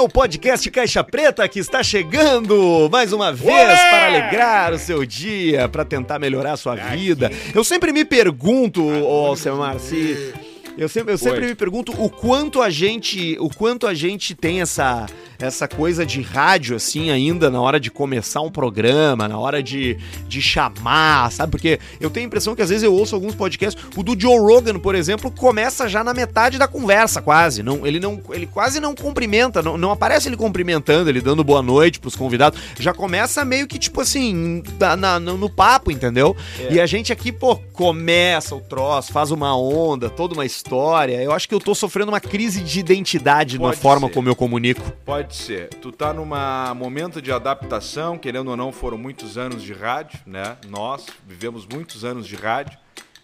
É o podcast Caixa Preta que está chegando mais uma vez Ué! para alegrar o seu dia, para tentar melhorar a sua vida. Eu sempre me pergunto, ô Alcemar, se eu sempre, eu sempre me pergunto o quanto a gente, o quanto a gente tem essa essa coisa de rádio, assim, ainda na hora de começar um programa, na hora de, de chamar, sabe? Porque eu tenho a impressão que às vezes eu ouço alguns podcasts, o do Joe Rogan, por exemplo, começa já na metade da conversa, quase. Não, ele, não, ele quase não cumprimenta, não, não aparece ele cumprimentando, ele dando boa noite pros convidados. Já começa meio que, tipo assim, na, na no, papo, entendeu? É. E a gente aqui, pô, começa o troço, faz uma onda, toda uma história. Eu acho que eu tô sofrendo uma crise de identidade Pode na forma ser. como eu comunico. Pode pode ser. Tu tá num momento de adaptação, querendo ou não, foram muitos anos de rádio, né? Nós vivemos muitos anos de rádio.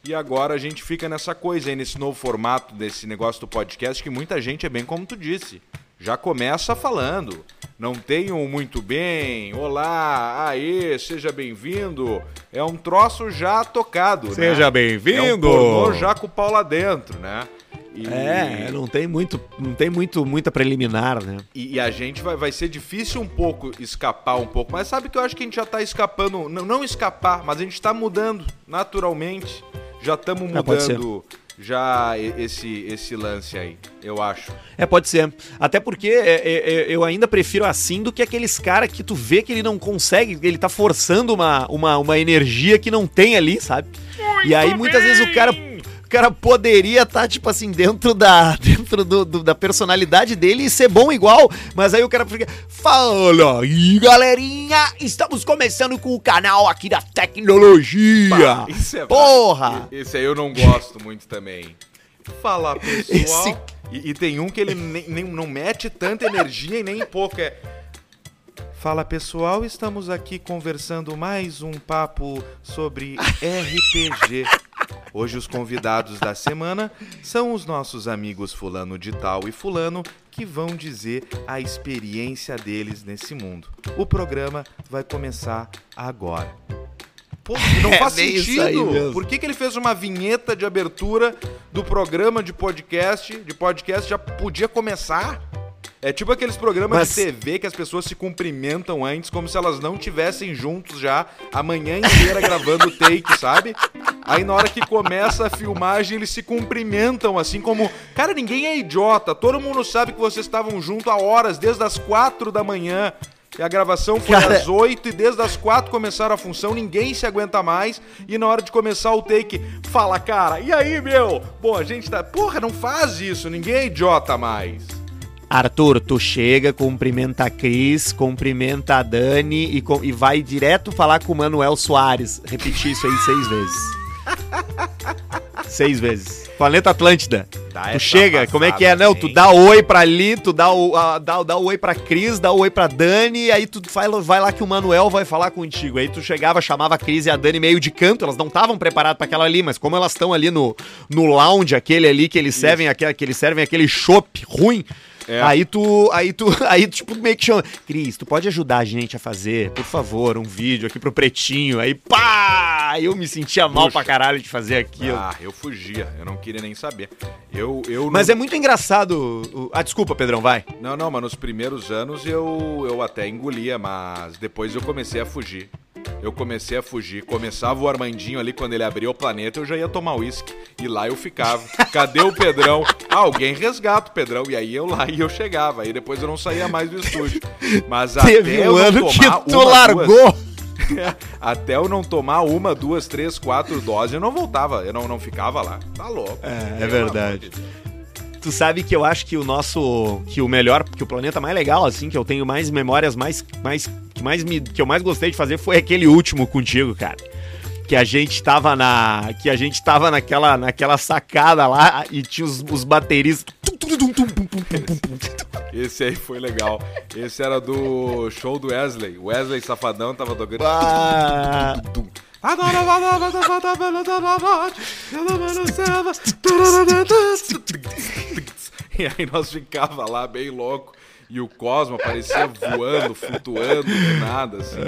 E agora a gente fica nessa coisa aí, nesse novo formato desse negócio do podcast, que muita gente é bem como tu disse. Já começa falando. Não tenho muito bem. Olá, aê, seja bem-vindo. É um troço já tocado, seja né? Seja bem-vindo. É um já com o pau lá dentro, né? E... É, não tem muito, não tem muito, muita preliminar, né? E, e, a gente vai, vai ser difícil um pouco escapar um pouco, mas sabe que eu acho que a gente já tá escapando, não, não escapar, mas a gente tá mudando naturalmente. Já estamos é, mudando é, já esse esse lance aí, eu acho. É, pode ser. Até porque é, é, é, eu ainda prefiro assim do que aqueles caras que tu vê que ele não consegue, ele tá forçando uma, uma, uma energia que não tem ali, sabe? Muito e aí muitas bem. vezes o cara o cara poderia estar, tá, tipo assim, dentro da dentro do, do, da personalidade dele e ser bom igual, mas aí o cara fica. Fala aí, galerinha! Estamos começando com o canal aqui da tecnologia! Pá, isso é Porra! Esse aí eu não gosto muito também. Fala, pessoal. Esse... E, e, tem um que ele nem, nem, não mete tanta energia e nem pouco. É. Fala pessoal, estamos aqui conversando mais um papo sobre RPG. Hoje os convidados da semana são os nossos amigos Fulano de Tal e Fulano que vão dizer a experiência deles nesse mundo. O programa vai começar agora. Pô, não é faz sentido. Por que, que ele fez uma vinheta de abertura do programa de podcast? De podcast já podia começar? É tipo aqueles programas Mas... de TV que as pessoas se cumprimentam antes, como se elas não tivessem juntos já a manhã inteira gravando o take, sabe? Aí na hora que começa a filmagem, eles se cumprimentam assim como. Cara, ninguém é idiota. Todo mundo sabe que vocês estavam junto há horas, desde as quatro da manhã. E a gravação foi Cara... às 8 e desde as 4 começaram a função, ninguém se aguenta mais. E na hora de começar o take, fala, cara, e aí, meu? Bom, a gente tá. Porra, não faz isso, ninguém é idiota mais. Arthur, tu chega, cumprimenta a Cris, cumprimenta a Dani e, com, e vai direto falar com o Manuel Soares. Repetir isso aí seis vezes. seis vezes. Planeta Atlântida. Dá tu chega, como é que é? Não, tu dá oi pra ali, tu dá o, a, dá, dá oi pra Cris, dá oi pra Dani, aí tu vai, vai lá que o Manuel vai falar contigo. Aí tu chegava, chamava a Cris e a Dani meio de canto, elas não estavam preparadas para aquela ali, mas como elas estão ali no, no lounge, aquele ali que eles servem, aquele, que eles servem aquele chopp ruim, é. Aí tu, aí tu, aí tipo meio que chama, Cris, tu pode ajudar a gente a fazer, por favor, um vídeo aqui pro Pretinho. Aí pá, eu me sentia mal Puxa. pra caralho de fazer aquilo. Ah, eu fugia, eu não queria nem saber. Eu, eu Mas é muito engraçado. Ah, desculpa, Pedrão, vai. Não, não, mas nos primeiros anos eu, eu até engolia, mas depois eu comecei a fugir eu comecei a fugir. Começava o Armandinho ali, quando ele abria o planeta, eu já ia tomar uísque. E lá eu ficava. Cadê o Pedrão? Ah, alguém resgata o Pedrão. E aí eu lá e eu chegava. Aí depois eu não saía mais do estúdio. Mas Teve até um ano que tu largou. Duas, até eu não tomar uma, duas, três, quatro doses, eu não voltava. Eu não, não ficava lá. Tá louco. É, é verdade. Tu sabe que eu acho que o nosso. Que o melhor. Que o planeta mais legal, assim, que eu tenho mais memórias mais. mais que, mais me, que eu mais gostei de fazer foi aquele último contigo, cara. Que a gente tava na. Que a gente tava naquela, naquela sacada lá e tinha os, os bateristas. Esse aí foi legal. Esse era do show do Wesley. Wesley Safadão tava tocando. Ah. E aí nós ficava lá bem louco. E o Cosmo aparecia voando, flutuando do nada, assim. Ai,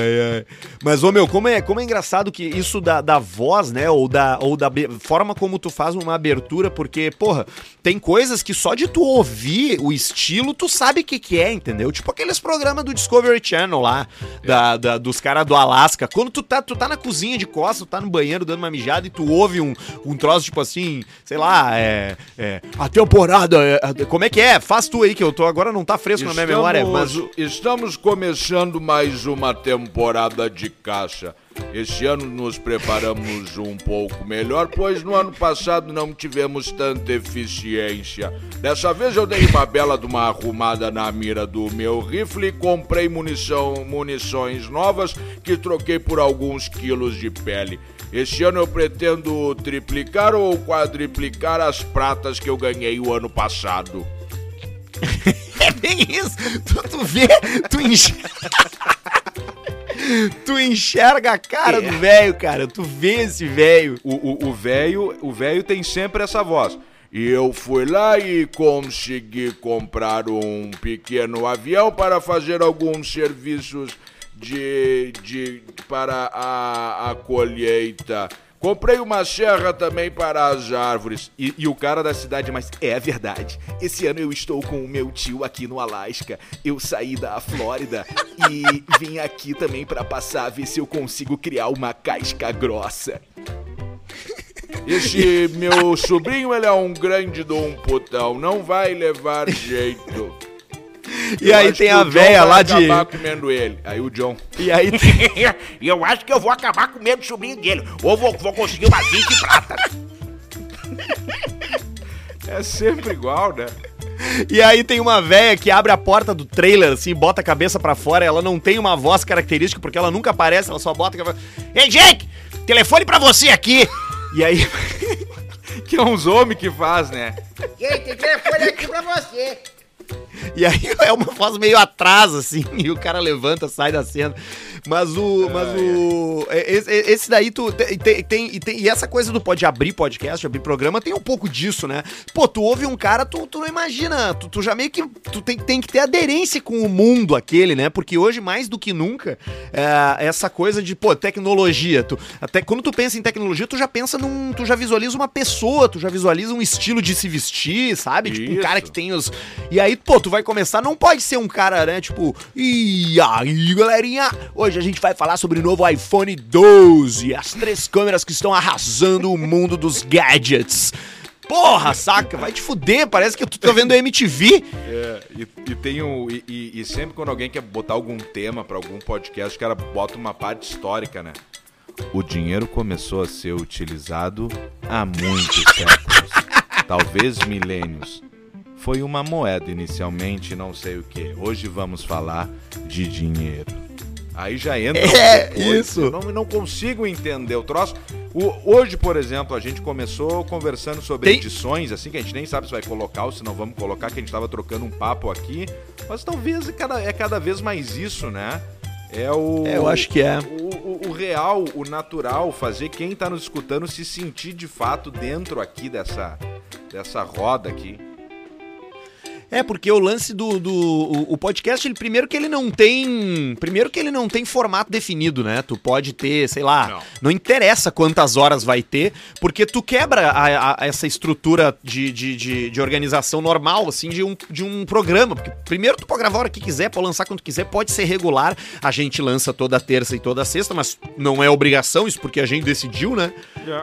ai, ai. Mas, ô meu, como é, como é engraçado que isso da, da voz, né? Ou da, ou da forma como tu faz uma abertura, porque, porra, tem coisas que só de tu ouvir o estilo, tu sabe o que, que é, entendeu? Tipo aqueles programas do Discovery Channel lá, da, da- dos caras do Alasca. Quando tu tá, tu tá na cozinha de costas, tu tá no banheiro dando uma mijada e tu ouve um, um troço, tipo assim, sei lá, é. é a temporada. é- é- como é que é? Faz tu aí, que eu tô agora não tá fresco na minha memória, mas. o- estamos começando mais uma temporada de caixa. Este ano nos preparamos um pouco melhor, pois no ano passado não tivemos tanta eficiência. Dessa vez eu dei uma bela de uma arrumada na mira do meu rifle e comprei munição, munições novas que troquei por alguns quilos de pele. Este ano eu pretendo triplicar ou quadriplicar as pratas que eu ganhei o ano passado. É bem isso. Tu, tu vê, tu enxerga. tu enxerga a cara do velho, cara. Tu vê esse velho. O velho o velho tem sempre essa voz. E eu fui lá e consegui comprar um pequeno avião para fazer alguns serviços de, de para a, a colheita. Comprei uma serra também para as árvores. E, e o cara da cidade, mas é verdade. Esse ano eu estou com o meu tio aqui no Alasca. Eu saí da Flórida e vim aqui também para passar, ver se eu consigo criar uma casca grossa. Esse meu sobrinho, ele é um grande de putão, não vai levar jeito. E Eu aí tem a véia lá de. acabar comendo ele. Aí o John. E aí tem. E eu acho que eu vou acabar comendo o sobrinho dele. Ou vou, vou conseguir umas 20 pratas. É sempre igual, né? E aí tem uma véia que abre a porta do trailer, assim, bota a cabeça pra fora. Ela não tem uma voz característica, porque ela nunca aparece, ela só bota a cabeça. Ei, Jake! Telefone pra você aqui! E aí. Que é uns homens que faz, né? Gente, tem telefone aqui pra você. E aí é uma voz meio atrás, assim, e o cara levanta, sai da cena. Mas o. Mas o. é, Esse, esse daí tu. Tem, tem, tem- e essa coisa do pode abrir podcast, abrir programa, tem um pouco disso, né? Pô, tu ouve um cara, tu, tu não imagina. Tu, tu já meio que. Tu tem, tem que ter aderência com o mundo aquele, né? Porque hoje, mais do que nunca, é, essa coisa de, pô, tecnologia. Tu, até quando tu pensa em tecnologia, tu já pensa num. Tu já visualiza uma pessoa, tu já visualiza um estilo de se vestir, sabe? Tipo, um Isso. cara que tem os. E aí, pô, tu vai começar, não pode ser um cara, né? Tipo, e aí, galerinha? Hoje a gente vai falar sobre o novo iPhone 12, as três câmeras que estão arrasando o mundo dos gadgets. Porra, saca? Vai te fuder, parece que tu tá vendo MTV. É, e, e tem um. E, e- sempre quando alguém quer botar algum tema pra algum podcast, o cara bota uma parte histórica, né? O dinheiro começou a ser utilizado há muitos séculos, talvez milênios. Foi uma moeda inicialmente, não sei o que. Hoje vamos falar de dinheiro. Aí já entra. É, coisa. isso. Eu não, não consigo entender o troço. O- hoje, por exemplo, a gente começou conversando sobre Tem- edições, assim, que a gente nem sabe se vai colocar ou se não vamos colocar, que a gente tava trocando um papo aqui. Mas talvez é cada, é cada vez mais isso, né? É o. É, eu acho que é. O, o- o real, o natural, fazer quem tá nos escutando se sentir de fato dentro aqui dessa, dessa roda aqui. É, porque o lance do, do o, o podcast, ele, primeiro que ele não tem. Primeiro que ele não tem formato definido, né? Tu pode ter, sei lá, não, Não. interessa quantas horas vai ter, porque tu quebra a- a- essa estrutura de, de, de, de organização normal, assim, de um, de um programa. Porque primeiro tu pode gravar a hora que quiser, pode lançar quando quiser, pode ser regular. A gente lança toda terça e toda sexta, mas não é obrigação, isso porque a gente decidiu, né?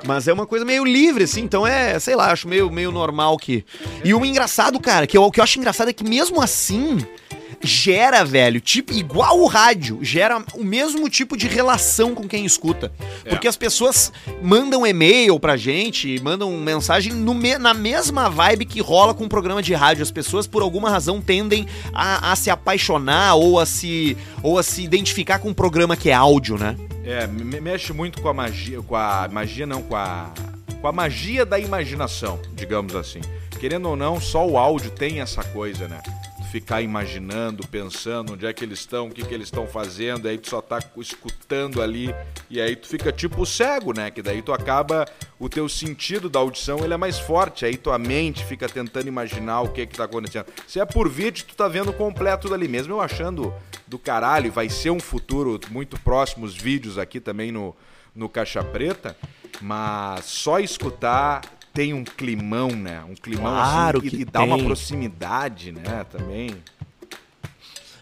Mas é uma coisa meio livre, assim, então é, sei lá, acho meio, meio normal que. E o engraçado, cara, que eu, o que eu acho engraçado é que mesmo assim. Gera, velho, tipo, igual o rádio, gera o mesmo tipo de relação com quem escuta. Porque as pessoas mandam e-mail pra gente, mandam mensagem no me- na mesma vibe que rola com o programa de rádio. As pessoas, por alguma razão, tendem a, a se apaixonar ou a se, ou a se identificar com um programa que é áudio, né? É, me- mexe muito com a magia, com a magia não, com a com a magia da imaginação, digamos assim. Querendo ou não, só o áudio tem essa coisa, né? Ficar imaginando, pensando onde é que eles estão, o que, que eles estão fazendo, aí tu só tá escutando ali, e aí tu fica tipo cego, né? Que daí tu acaba, o teu sentido da audição ele é mais forte, aí tua mente fica tentando imaginar o que que tá acontecendo. Se é por vídeo, tu tá vendo completo dali, mesmo eu achando do caralho, vai ser um futuro muito próximo os vídeos aqui também no, no Caixa Preta, mas só escutar tem um climão, né? Um climão Claro assim, que e, e dá uma proximidade, né? Também.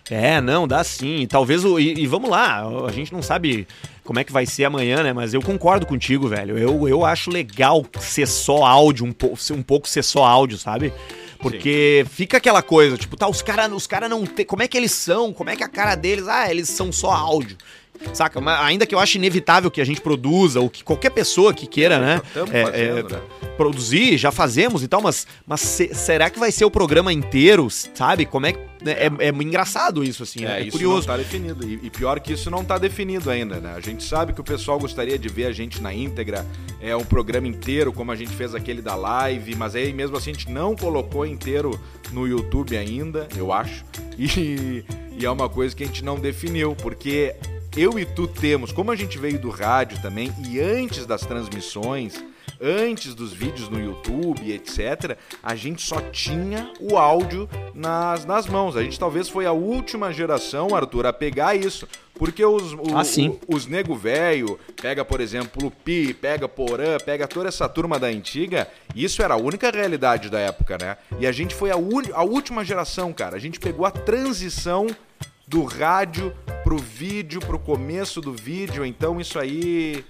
É, não, dá sim. Talvez o. E, e vamos lá, a gente não sabe como é que vai ser amanhã, né? Mas eu concordo contigo, velho. Eu, eu acho legal ser só áudio, um, po ser um pouco ser só áudio, sabe? Porque fica aquela coisa, tipo, tá, os caras os cara não tem. Como é que eles são? Como é que é a cara deles? Ah, eles são só áudio. Saca? Mas ainda que eu ache inevitável que a gente produza, ou que qualquer pessoa que queira, né? Estamos é, fazendo, é, né? produzir, já fazemos e tal, mas, mas se- será que vai ser o programa inteiro, sabe? Como é que. né? É, é, engraçado isso, assim, é, É, é isso curioso. não tá definido. E, e pior que isso não tá definido ainda, né? A gente sabe que o pessoal gostaria de ver a gente na íntegra, é um programa inteiro, como a gente fez aquele da live, mas aí mesmo assim a gente não colocou inteiro no YouTube ainda, eu acho. E, e é uma coisa que a gente não definiu, porque eu e tu temos, como a gente veio do rádio também, e antes das transmissões, antes dos vídeos no YouTube, etc., a gente só tinha o áudio nas, nas mãos. A gente talvez foi a última geração, Arthur, a pegar isso. Porque os, o- Ah, o- os nego velho, pega, por exemplo, o Pi, pega Porã, pega toda essa turma da antiga, isso era a única realidade da época, né? E a gente foi a, uni- a última geração, cara. A gente pegou a transição do rádio pro vídeo, pro começo do vídeo. Então isso aí.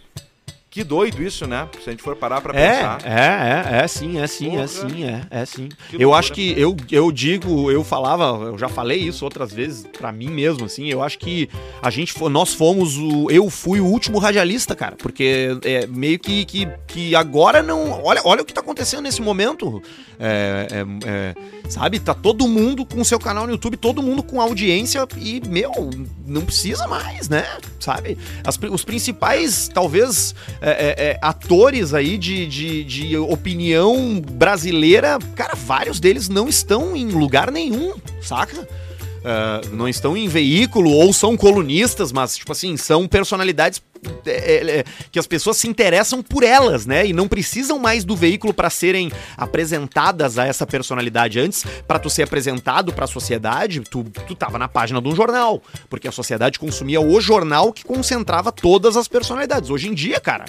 Que doido isso, né? Se a gente for parar pra É, pensar. é, é, é sim, é sim, Porra. é sim, é, é sim. Que eu loucura. acho que eu, eu digo, eu falava, eu já falei isso outras vezes pra mim mesmo, assim, eu acho que a gente, nós fomos o, eu fui o último radialista, cara, porque é meio que, que, que agora não, olha, olha o que tá acontecendo nesse momento, é, é, é, sabe, tá todo mundo com seu canal no YouTube, todo mundo com audiência e, meu, não precisa mais, né, sabe, As os principais, talvez, é, é, é, atores aí de, de, de opinião brasileira, cara, vários deles não estão em lugar nenhum, saca? Ah, não estão em veículo ou são colunistas, mas, tipo assim, são personalidades é, é, é, que as pessoas se interessam por elas, né? E não precisam mais do veículo para serem apresentadas a essa personalidade. Antes, para tu ser apresentado para a sociedade, tu, tu tava na página de um jornal, porque a sociedade consumia o jornal que concentrava todas as personalidades. Hoje em dia, cara,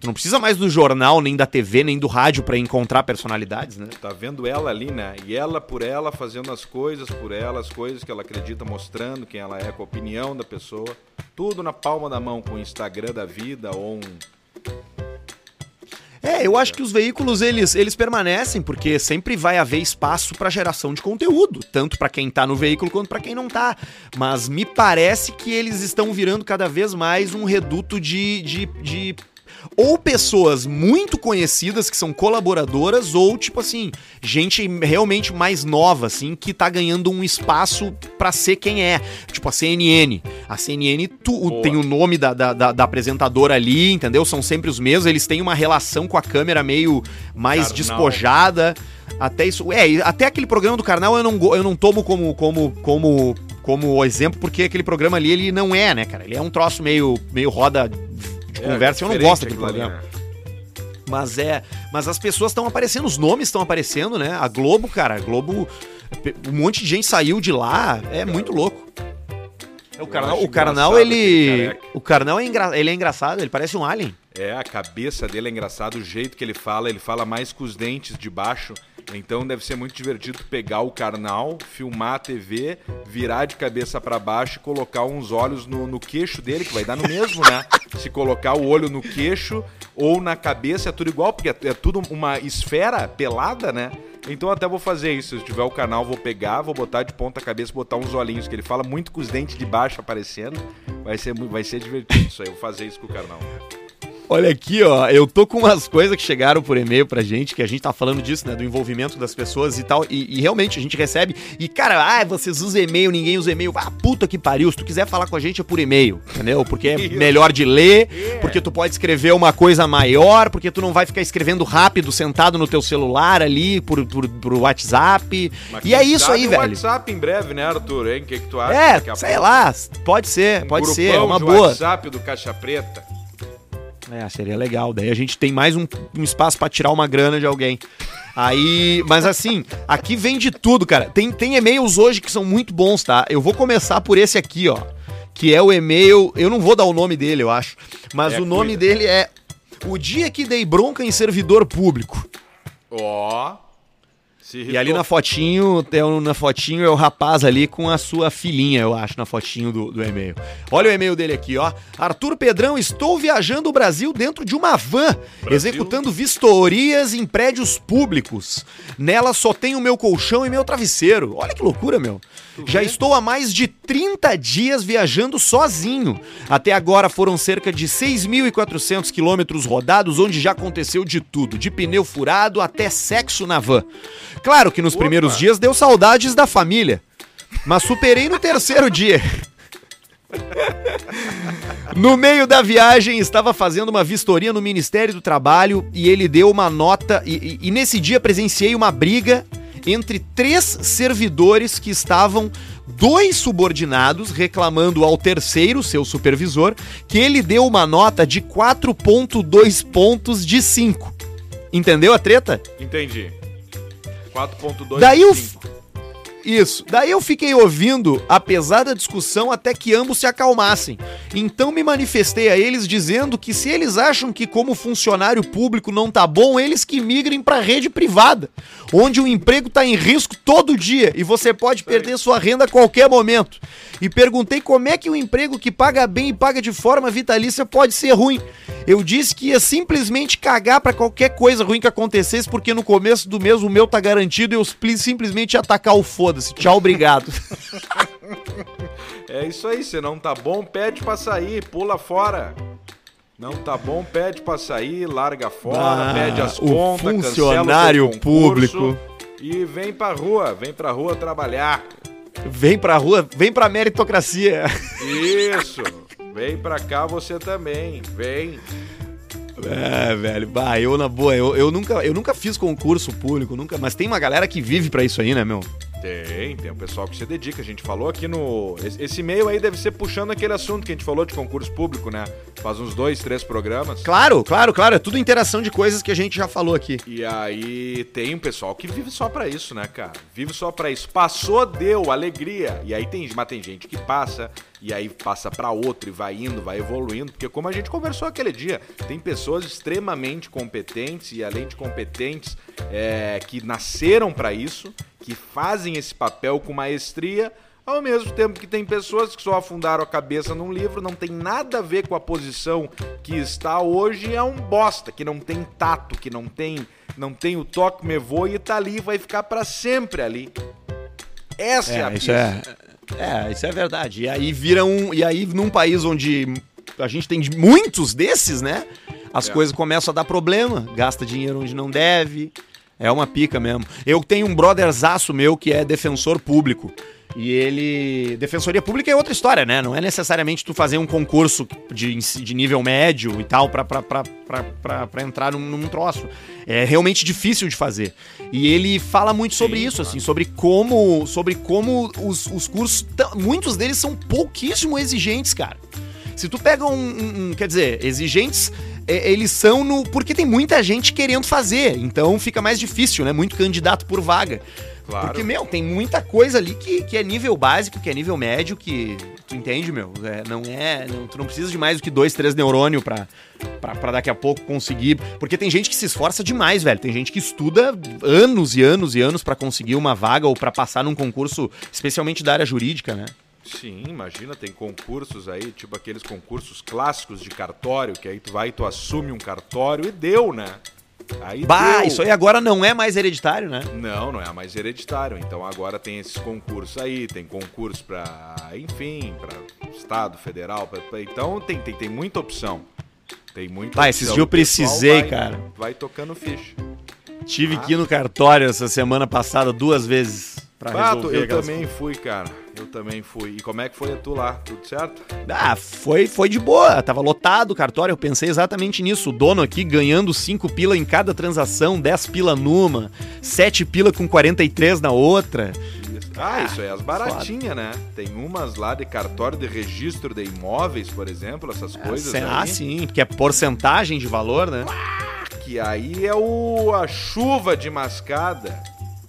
tu não precisa mais do jornal, nem da TV, nem do rádio para encontrar personalidades, né? Tá vendo ela ali, né? E ela por ela fazendo as coisas por ela, as coisas que ela acredita, mostrando quem ela é, com a opinião da pessoa. Tudo na palma da mão, com o Instagram da vida ou um. É, eu acho que os veículos eles, eles permanecem porque sempre vai haver espaço para geração de conteúdo, tanto para quem tá no veículo quanto para quem não tá. Mas me parece que eles estão virando cada vez mais um reduto de, de, de ou pessoas muito conhecidas que são colaboradoras ou tipo assim, gente realmente mais nova assim que tá ganhando um espaço pra ser quem é. Tipo a CNN. A CNN tu, tem o nome da, da, da- da apresentadora ali, entendeu? São sempre os mesmos, eles têm uma relação com a câmera meio mais Carnal. despojada. Até isso, é, até aquele programa do Karnal eu não, eu não tomo como como como como exemplo porque aquele programa ali ele não é, né, cara? Ele é um troço meio meio roda de conversa, eu não É, gosto daquele programa. né? Mas é. Mas as pessoas estão aparecendo, os nomes estão aparecendo, né? A Globo, cara, a Globo. Um monte de gente saiu de lá. É muito louco. O acho o Karnal engraçado aquele ele. O Karnal é, engra... ele é engraçado, ele parece um alien. É, a cabeça dele é engraçado, o jeito que ele fala, ele fala mais com os dentes de baixo. Então deve ser muito divertido pegar o carnal, filmar a TV, virar de cabeça pra baixo e colocar uns olhos no, no queixo dele, que vai dar no mesmo, né? Se colocar o olho no queixo ou na cabeça é tudo igual, porque é, é tudo uma esfera pelada, né? Então até vou fazer isso. Se tiver o canal, vou pegar, vou botar de ponta cabeça, botar uns olhinhos, que ele fala muito com os dentes de baixo aparecendo. Vai ser, vai ser divertido isso aí. Vou fazer isso com o carnal. Olha aqui, ó, eu tô com umas coisas que chegaram por e-mail pra gente, que a gente tá falando disso, né, do envolvimento das pessoas e tal, e, e realmente a gente recebe, e cara, ah, vocês usam e-mail, ninguém usa e-mail, ah, puta que pariu, se tu quiser falar com a gente é por e-mail, entendeu? Porque é melhor de ler, porque tu pode escrever uma coisa maior, porque tu não vai ficar escrevendo rápido, sentado no teu celular ali, por, por, por WhatsApp, Mas e é isso aí, velho. WhatsApp em breve, né, Arthur? Hein? O que, que tu acha? É, sei lá, pode ser, Um pode ser, é uma boa. WhatsApp do Caixa Preta. É, seria legal. Daí a gente tem mais um, um espaço pra tirar uma grana de alguém. Aí, mas assim, aqui vem de tudo, cara. Tem, tem e-mails hoje que são muito bons, tá? Eu vou começar por esse aqui, ó. Que é o e-mail. Eu não vou dar o nome dele, eu acho. Mas É, o nome cuida. dele é O Dia que Dei Bronca em Servidor Público. Ó. se E ali na fotinho, tem na fotinho é o rapaz ali com a sua filhinha, eu acho, na fotinho do, do e-mail. Olha o e-mail dele aqui, ó. Arthur Pedrão, estou viajando o Brasil dentro de uma van, executando vistorias em prédios públicos. Nela só tem o meu colchão e meu travesseiro. Olha que loucura, meu. Já estou há mais de 30 dias viajando sozinho. Até agora foram cerca de 6.400 quilômetros rodados, onde já aconteceu de tudo, de pneu furado até sexo na van. Claro que nos Opa. primeiros dias deu saudades da família, mas superei no terceiro dia. No meio da viagem, estava fazendo uma vistoria no Ministério do Trabalho e ele deu uma nota. E, e- e nesse dia presenciei uma briga entre três servidores que estavam. Dois subordinados reclamando ao terceiro, seu supervisor, que ele deu uma nota de 4,2 pontos de 5. Entendeu a treta? Entendi. 4.2. Daí o. Isso. Daí eu fiquei ouvindo a pesada discussão até que ambos se acalmassem. Então me manifestei a eles dizendo que se eles acham que como funcionário público não tá bom, eles que migrem pra rede privada, onde o emprego tá em risco todo dia e você pode perder sua renda a qualquer momento. E perguntei como é que um emprego que paga bem e paga de forma vitalícia pode ser ruim. Eu disse que ia simplesmente cagar pra qualquer coisa ruim que acontecesse, porque no começo do mês o meu tá garantido e eu simplesmente ia atacar o foda-se. Tchau, obrigado. É isso aí, se não tá bom, pede pra sair, pula fora. Não tá bom, pede pra sair, larga fora, Ah, pede as o contas, funcionário cancela o público. E vem pra rua, vem pra rua trabalhar. Vem pra rua, vem pra meritocracia. Isso, vem pra cá você também, vem. É, velho. Bah, eu na boa, eu, eu, nunca, eu nunca fiz concurso público, nunca, mas tem uma galera que vive pra isso aí, né, meu? Tem, tem um pessoal que se dedica. A gente falou aqui no. Esse, e-mail aí deve ser puxando aquele assunto que a gente falou de concurso público, né? Faz uns dois, três programas. Claro, claro, claro. É tudo interação de coisas que a gente já falou aqui. E aí tem um pessoal que vive só pra isso, né, cara? Vive só pra isso. Passou, deu, alegria. E aí tem, mas tem gente que passa, e aí passa pra outro e vai indo, vai evoluindo. Porque como a gente conversou aquele dia, tem pessoas extremamente competentes e além de competentes, é, que nasceram pra isso, que fazem esse papel com maestria. Ao mesmo tempo que tem pessoas que só afundaram a cabeça num livro, não tem nada a ver com a posição que está hoje, é um bosta, que não tem tato, que não tem, não tem o toque me voe e tá ali, vai ficar pra sempre ali. Essa é, a É, isso pista. é. É, isso é verdade. E aí vira um. E aí, num país onde a gente tem muitos desses, né? As É. coisas começam a dar problema. Gasta dinheiro onde não deve. É uma pica mesmo. Eu tenho um brotherzaço meu que é defensor público. E ele. Defensoria pública é outra história, né? Não é necessariamente tu fazer um concurso de, de nível médio e tal pra, pra, pra, pra, pra, pra entrar num, num troço. É realmente difícil de fazer. E ele fala muito sobre Sim, isso, claro. assim, sobre como, sobre como os, os cursos. Muitos deles são pouquíssimo exigentes, cara. Se tu pega um. um- um- quer dizer, exigentes, é, eles são no. Porque tem muita gente querendo fazer. Então fica mais difícil, né? Muito candidato por vaga. Claro. Porque, meu, tem muita coisa ali que, que é nível básico, que é nível médio, que. Tu entende, meu? É, não é. não- tu não precisa de mais do que dois, três neurônios pra, pra, pra daqui a pouco conseguir. Porque tem gente que se esforça demais, velho. Tem gente que estuda anos e anos e anos pra conseguir uma vaga ou pra passar num concurso, especialmente da área jurídica, né? Sim, imagina, tem concursos aí, tipo aqueles concursos clássicos de cartório, que aí tu vai e tu assume um cartório e deu, né? Aí Bah, deu. isso aí agora não é mais hereditário, né? Não, não é mais hereditário. Então agora tem esses concursos aí, tem concurso pra, enfim, pra estado, federal, pra- pra- então tem, tem, tem muita opção. Tem muita Vai, esses dias eu precisei, vai- cara. Vai tocando ficha. Tive que ir no cartório essa semana passada duas vezes pra Bato, resolver eu também fui, cara. Eu também fui. E como é que foi a tu lá? Tudo certo? Ah, foi, foi de boa. Tava lotado o cartório. Eu pensei exatamente nisso. O dono aqui ganhando 5 pila em cada transação, 10 pila numa, 7 pila com 43 na outra. Isso. Ah, isso é as baratinhas, né? Tem umas lá de cartório de registro de imóveis, por exemplo, essas coisas ah, aí. sim, porque é porcentagem de valor, né? Que aí é o a chuva de mascada.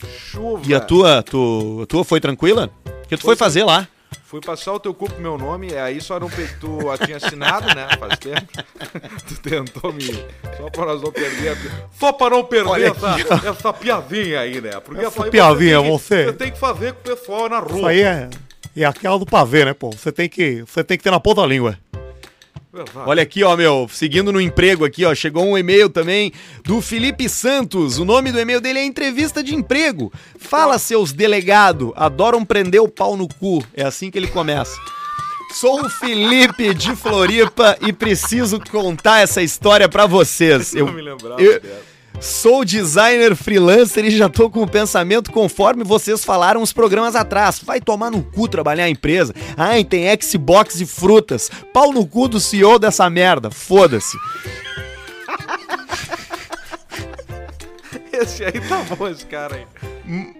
Chuva. E a tua, tu, a tua foi tranquila? O que tu foi fazer lá? Fui passar o teu cu pro meu nome, e aí só não tu tinha assinado, né? Faz tempo. tu tentou me. Só pra nós não perder Só pra não perder essa, essa piadinha aí, né? Porque Essa aí piadinha, tem que- você- Você tem que fazer com o pessoal na rua. Isso aí é, é aquela do pavê, né, pô? Você tem que, você tem que ter na ponta da língua. Olha aqui, ó, meu, seguindo no emprego aqui, ó, chegou um e-mail também do Felipe Santos. O nome do e-mail dele é entrevista de emprego. Fala, seus delegado, adoram prender o pau no cu. É assim que ele começa. Sou o Felipe de Floripa e preciso contar essa história pra vocês. Eu não me lembrava eu-. Sou designer freelancer e já tô com o pensamento conforme vocês falaram os programas atrás. Vai tomar no cu trabalhar a empresa. Ai, tem Xbox e frutas. Pau no cu do CEO dessa merda. Foda-se. Esse aí tá bom, esse cara aí.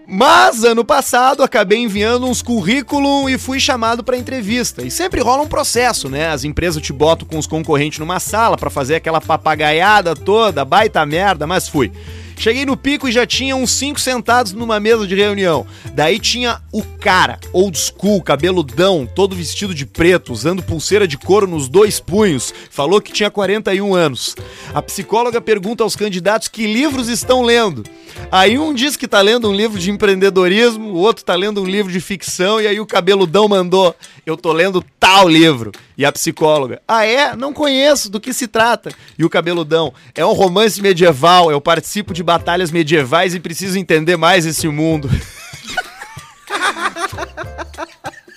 Mas ano passado acabei enviando uns currículo e fui chamado pra entrevista. E sempre rola um processo, né? As empresas te botam com os concorrentes numa sala pra fazer aquela papagaiada toda, baita merda, mas fui. Cheguei no pico e já tinha uns cinco sentados numa mesa de reunião. Daí tinha o cara, old school, cabeludão, todo vestido de preto, usando pulseira de couro nos dois punhos. Falou que tinha 41 anos. A psicóloga pergunta aos candidatos que livros estão lendo. Aí um diz que tá lendo um livro de empreendedorismo, o outro tá lendo um livro de ficção, e aí o cabeludão mandou: Eu tô lendo tal livro. E a psicóloga: Ah, é? Não conheço, do que se trata? E o cabeludão: É um romance medieval, eu participo de batalhas medievais e preciso entender mais esse mundo.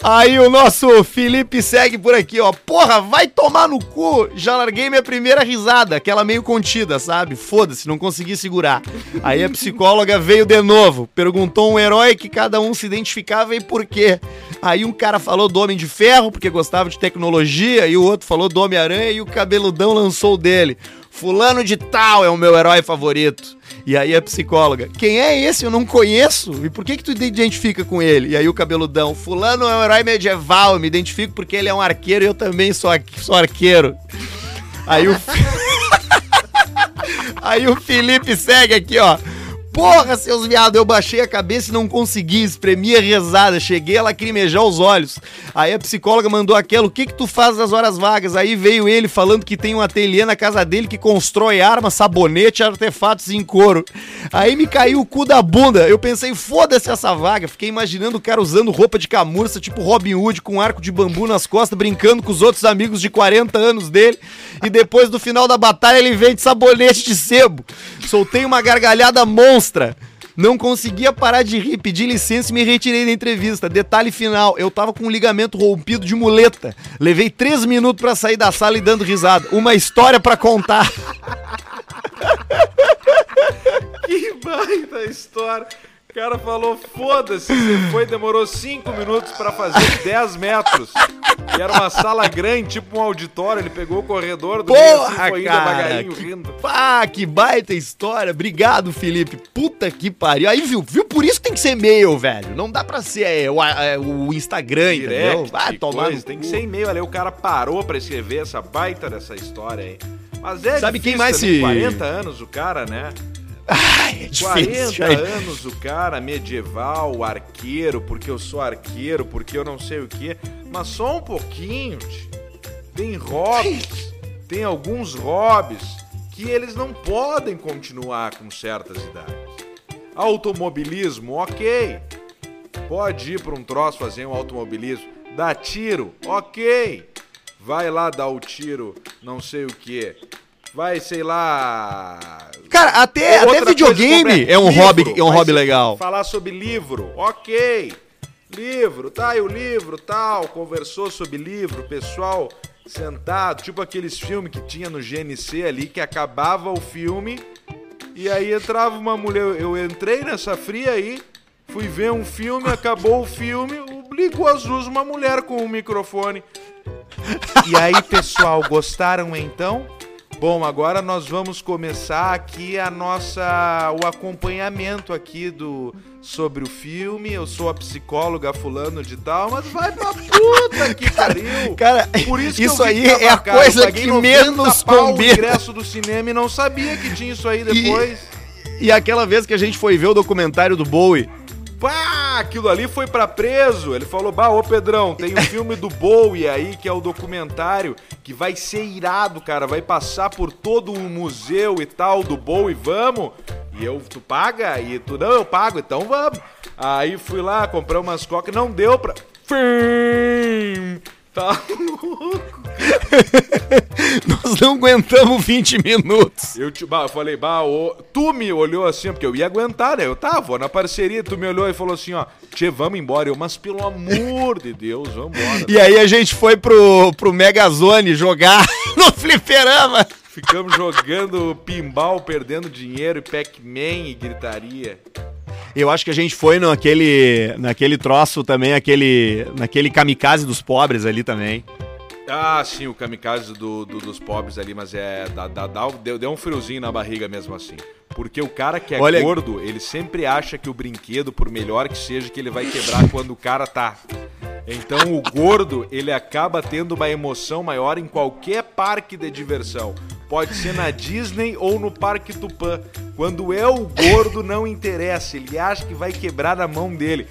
Aí o nosso Felipe segue por aqui, ó. Porra, vai tomar no cu. Já larguei minha primeira risada, aquela meio contida, sabe? Foda-se, não consegui segurar. Aí a psicóloga veio de novo, perguntou um herói que cada um se identificava e por quê. Aí um cara falou do Homem de Ferro, porque gostava de tecnologia, e o outro falou do Homem-Aranha e o cabeludão lançou o dele. Fulano de tal é o meu herói favorito. E aí a psicóloga, quem é esse? Eu não conheço. E por que que tu te identifica com ele? E aí o cabeludão, fulano é um herói medieval, eu me identifico porque ele é um arqueiro e eu também sou, sou arqueiro. Aí o... aí o Felipe segue aqui, ó. Porra, seus viados, eu baixei a cabeça e não consegui, espremi a rezada, cheguei a lacrimejar os olhos. Aí a psicóloga mandou aquela, o que que tu faz nas horas vagas? Aí veio ele falando que tem um ateliê na casa dele que constrói armas, sabonete artefatos em couro. Aí me caiu o cu da bunda, eu pensei, foda-se essa vaga. Fiquei imaginando o cara usando roupa de camurça, tipo Robin Hood, com um arco de bambu nas costas, brincando com os outros amigos de 40 anos dele. E depois do final da batalha ele vende sabonete de sebo. Soltei uma gargalhada monstra. Não conseguia parar de rir, pedi licença e me retirei da entrevista. Detalhe final, eu tava com um ligamento rompido de muleta. Levei três minutos pra sair da sala e dando risada. Uma história pra contar. Que baita história. O cara falou, foda-se, você foi, demorou 5 minutos pra fazer 10 metros. E era uma sala grande, tipo um auditório, ele pegou o corredor do meio assim, Porra, foi indo cara. devagarinho, Que, rindo. pá, que baita história. Obrigado, Felipe. Puta que pariu. Aí, viu? Viu? Por isso tem que ser e-mail, velho. Não dá pra ser é, o, é, o Instagram, entendeu? Direct, Vai tomar coisa, tem que ser e-mail ali. O cara parou pra escrever essa baita dessa história aí. Mas é Sabe quem difícil mais também, se- 40 anos o cara, né? Ai, é 40 difícil. aí. anos o cara, medieval, arqueiro, porque eu sou arqueiro, porque eu não sei o que. Mas só um pouquinho, tio. Tem hobbies, tem alguns hobbies que eles não podem continuar com certas idades. Automobilismo, ok. Pode ir para um troço fazer um automobilismo. Dá tiro, ok. Vai lá dar o tiro, não sei o que. Vai, sei lá. Cara, até, até videogame é um livro, hobby, é um hobby legal. Falar sobre livro, ok. Livro, tá, e o livro, tal, conversou sobre livro, pessoal sentado, tipo aqueles filmes que tinha no GNC ali, que acabava o filme e aí entrava uma mulher. Eu entrei nessa fria aí, fui ver um filme, acabou o filme, ligou as luzes, uma mulher com um microfone. E aí, pessoal, gostaram então? Bom, agora nós vamos começar aqui a nossa o acompanhamento aqui do sobre o filme. Eu sou a psicóloga fulano de tal, mas vai pra puta que pariu. Cara, Por isso, isso aí é a cara, coisa que 90 menos pau o combina. ingresso do cinema e não sabia que tinha isso aí depois. E aquela vez que a gente foi ver o documentário do Bowie, Pá, aquilo ali foi pra preso. Ele falou: Bah, ô Pedrão, tem um filme do Bowie aí, que é o documentário, que vai ser irado, cara. Vai passar por todo o museu e tal do Bowie, vamos? E eu, tu paga? E tu, não, eu pago, então vamos. Aí fui lá, comprei umas cocas, não deu pra. Fim. Tá louco. nós não aguentamos 20 minutos. Eu, te, bah, eu falei, bah, ô, tu me olhou assim, porque eu ia aguentar, né? Eu tava na parceria, tu me olhou e falou assim, ó, tchê, vamos embora. Eu, mas pelo amor de Deus, vamos embora. E aí a gente foi pro, pro Megazone jogar no fliperama. Ficamos jogando pinball, perdendo dinheiro, e Pac-Man e gritaria. Eu acho que a gente foi naquele, naquele troço também, aquele, naquele kamikaze dos pobres ali também. Ah, sim, o kamikaze do, do- dos pobres ali, mas é. Dá, dá- dá- deu, deu um friozinho na barriga mesmo assim. Porque o cara que é Olha- gordo, ele sempre acha que o brinquedo, por melhor que seja, que ele vai quebrar quando o cara tá. Então o gordo, ele acaba tendo uma emoção maior em qualquer parque de diversão. Pode ser na Disney ou no Parque Tupã. Quando é o gordo, não interessa. Ele acha que vai quebrar na mão dele.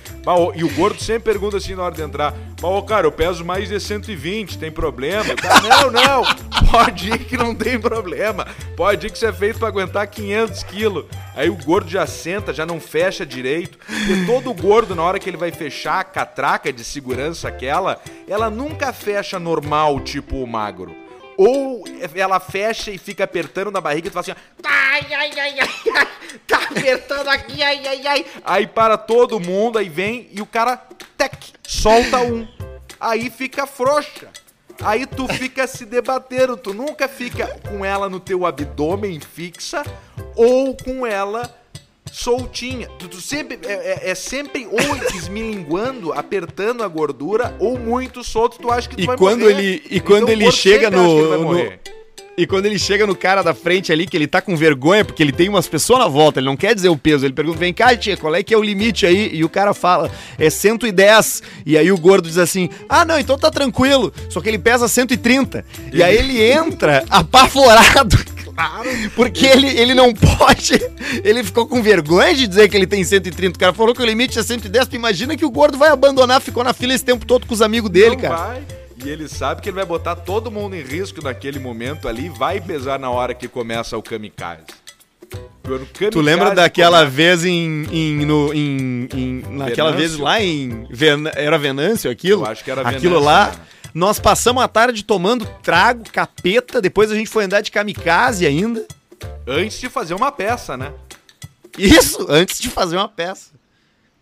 E o gordo sempre pergunta assim na hora de entrar: ô, cara, eu peso mais de 120, tem problema? Não, não. Pode ir que não tem problema. Pode ir que você é feito pra aguentar 500 quilos. Aí o gordo já senta, já não fecha direito. Porque todo gordo, na hora que ele vai fechar a catraca de segurança aquela, ela nunca fecha normal, tipo o magro. Ou ela fecha e fica apertando na barriga e tu fala assim, ó, Ai, ai, ai, ai, ai. Tá apertando aqui, ai, ai, ai. Aí para todo mundo, aí vem e o cara, tec, solta um. Aí fica frouxa. Aí tu fica se debatendo, tu nunca fica com ela no teu abdômen fixa ou com ela soltinha. Tu, tu sempre é, é- é sempre ou esmilinguando, apertando a gordura ou muito solto, tu acha que tu E vai quando morrer. ele- e Então quando o ele chega ele no-. E quando ele chega no cara da frente ali, que ele tá com vergonha, porque ele tem umas pessoas na volta, ele não quer dizer o peso, ele pergunta, vem cá, tia, qual é que é o limite aí? E o cara fala, é 110. E aí o gordo diz assim, ah, não, então tá tranquilo, só que ele pesa 130. E aí ele entra apavorado. Porque ele, ele não pode. Ele ficou com vergonha de dizer que ele tem 130. O cara falou que o limite é 110. Tu imagina que o gordo vai abandonar, ficou na fila esse tempo todo com os amigos dele, não cara. vai. E ele sabe que ele vai botar todo mundo em risco naquele momento ali, vai pesar na hora que começa o kamikaze. Tu lembra daquela começa- vez em, em, no, em, em- naquela Venâncio? vez lá em Ven- era Venâncio aquilo? Eu acho que era Aquilo Venâncio, lá. né? Nós passamos a tarde tomando trago, capeta, depois a gente foi andar de kamikaze ainda. Antes de fazer uma peça, né? Isso, antes de fazer uma peça.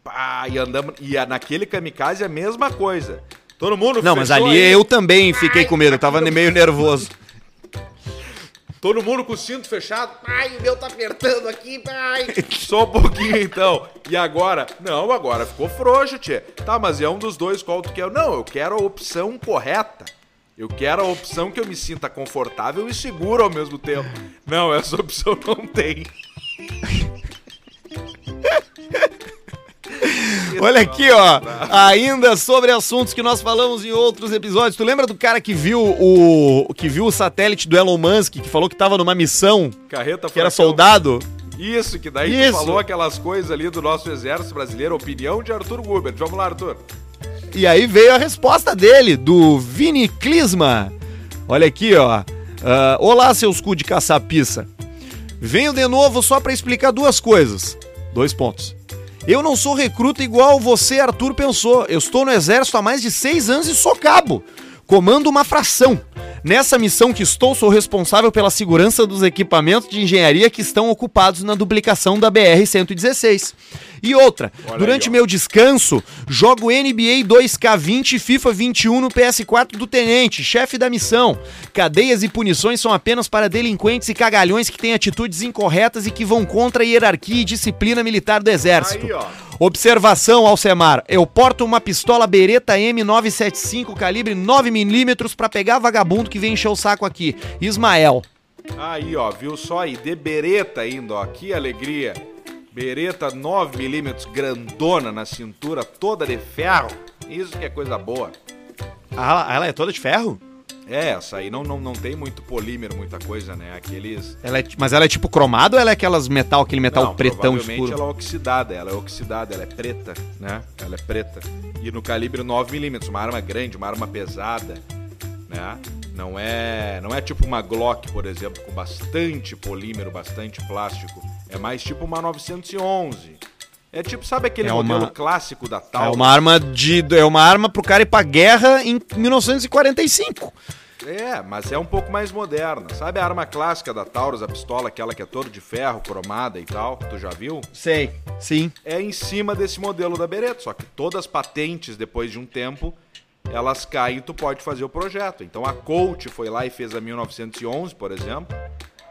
Pá, e andamos. E naquele kamikaze é a mesma coisa. Todo mundo Não, mas ali aí, eu também fiquei com medo, eu tava meio nervoso. Todo mundo com o cinto fechado. Ai, o meu tá apertando aqui, ai. Só um pouquinho então. E agora? Não, agora ficou frouxo, tchê. Tá, mas é um dos dois qual tu quer? Não, eu quero a opção correta. Eu quero a opção que eu me sinta confortável e seguro ao mesmo tempo. Não, essa opção não tem. Olha aqui, ó. Ainda sobre assuntos que nós falamos em outros episódios. Tu lembra do cara que viu o que viu o satélite do Elon Musk, que falou que tava numa missão, Carreta que era soldado? Isso, que daí Isso. tu falou aquelas coisas ali do nosso exército brasileiro, opinião de Arthur Guber. Vamos lá, Arthur. E aí veio a resposta dele, do Vini Klisma. Olha aqui, ó. Ah, Olá, seus cu de caçapiça. Venho de novo só pra explicar duas coisas. Dois pontos. Eu não sou recruta igual você, Arthur, pensou. Eu estou no exército há mais de seis anos e sou cabo. Comando uma fração. Nessa missão que estou, sou responsável pela segurança dos equipamentos de engenharia que estão ocupados na duplicação da BR-116. E outra, Olha durante aí, meu descanso, jogo NBA 2K20 e FIFA 21 no PS4 do Tenente, chefe da missão. Cadeias e punições são apenas para delinquentes e cagalhões que têm atitudes incorretas e que vão contra a hierarquia e disciplina militar do Exército. Aí. Observação, Alcemar. Eu porto uma pistola Beretta M975 calibre 9mm pra pegar vagabundo que vem encher o saco aqui. Ismael. Aí, ó, viu só aí? De bereta ainda, ó. Que alegria. Bereta 9mm, grandona na cintura, toda de ferro. Isso que é coisa boa. Ah, ela é toda de ferro? É, essa aí não, não, não tem muito polímero, muita coisa, né? Aqueles. Ela é, mas ela é tipo cromado ou ela é aquelas metal, aquele metal não, pretão provavelmente escuro? ela é oxidada, ela é oxidada, ela é preta, né? Ela é preta. E no calibre 9mm, uma arma grande, uma arma pesada, né? Não é, não é tipo uma Glock, por exemplo, com bastante polímero, bastante plástico. É mais tipo uma 911. É tipo, sabe aquele É uma- modelo clássico da É Taurus? uma arma de. É uma arma pro cara ir pra guerra em 1945. É, mas é um pouco mais moderna. Sabe a arma clássica da Taurus, a pistola, aquela que é toda de ferro, cromada e tal? Tu já viu? Sei. Sim. é em cima desse modelo da Beretta, só que todas as patentes, depois de um tempo, elas caem e tu pode fazer o projeto. Então a Colt foi lá e fez a 1911, por exemplo,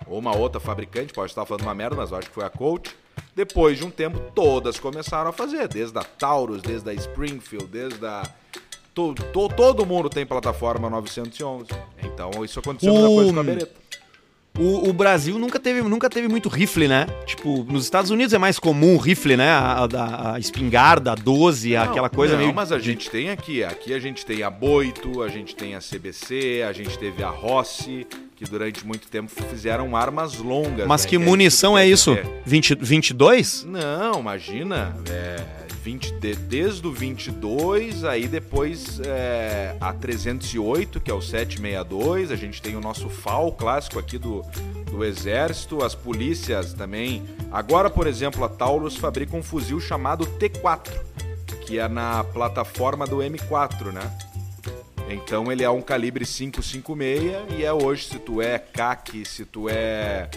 ou uma outra fabricante, pode estar falando uma merda, mas eu acho que foi a Colt. Depois de um tempo, todas começaram a fazer, desde a Taurus, desde a Springfield, desde a... to- to- todo mundo tem plataforma 911. Então isso aconteceu a mesma coisa com a Beretta. O, o Brasil nunca teve, nunca teve muito rifle, né? Tipo, nos Estados Unidos é mais comum o rifle, né? A, a- a espingarda, a 12, aquela coisa não, meio. mas a gente tem aqui. Aqui a gente tem a Boito, a gente tem a CBC, a gente teve a Rossi, que durante muito tempo fizeram armas longas. Mas né, que munição é isso? que 20, 22? Não, imagina. É, 20, de- desde o 22, aí depois é, a 308, que é o 762. A gente tem o nosso FAL clássico aqui do, do Exército. As polícias também. Agora, por exemplo, a Taurus fabrica um fuzil chamado T4, que é na plataforma do M4, né? Então ele é um calibre 556 e é hoje, se tu é CAC, se tu é.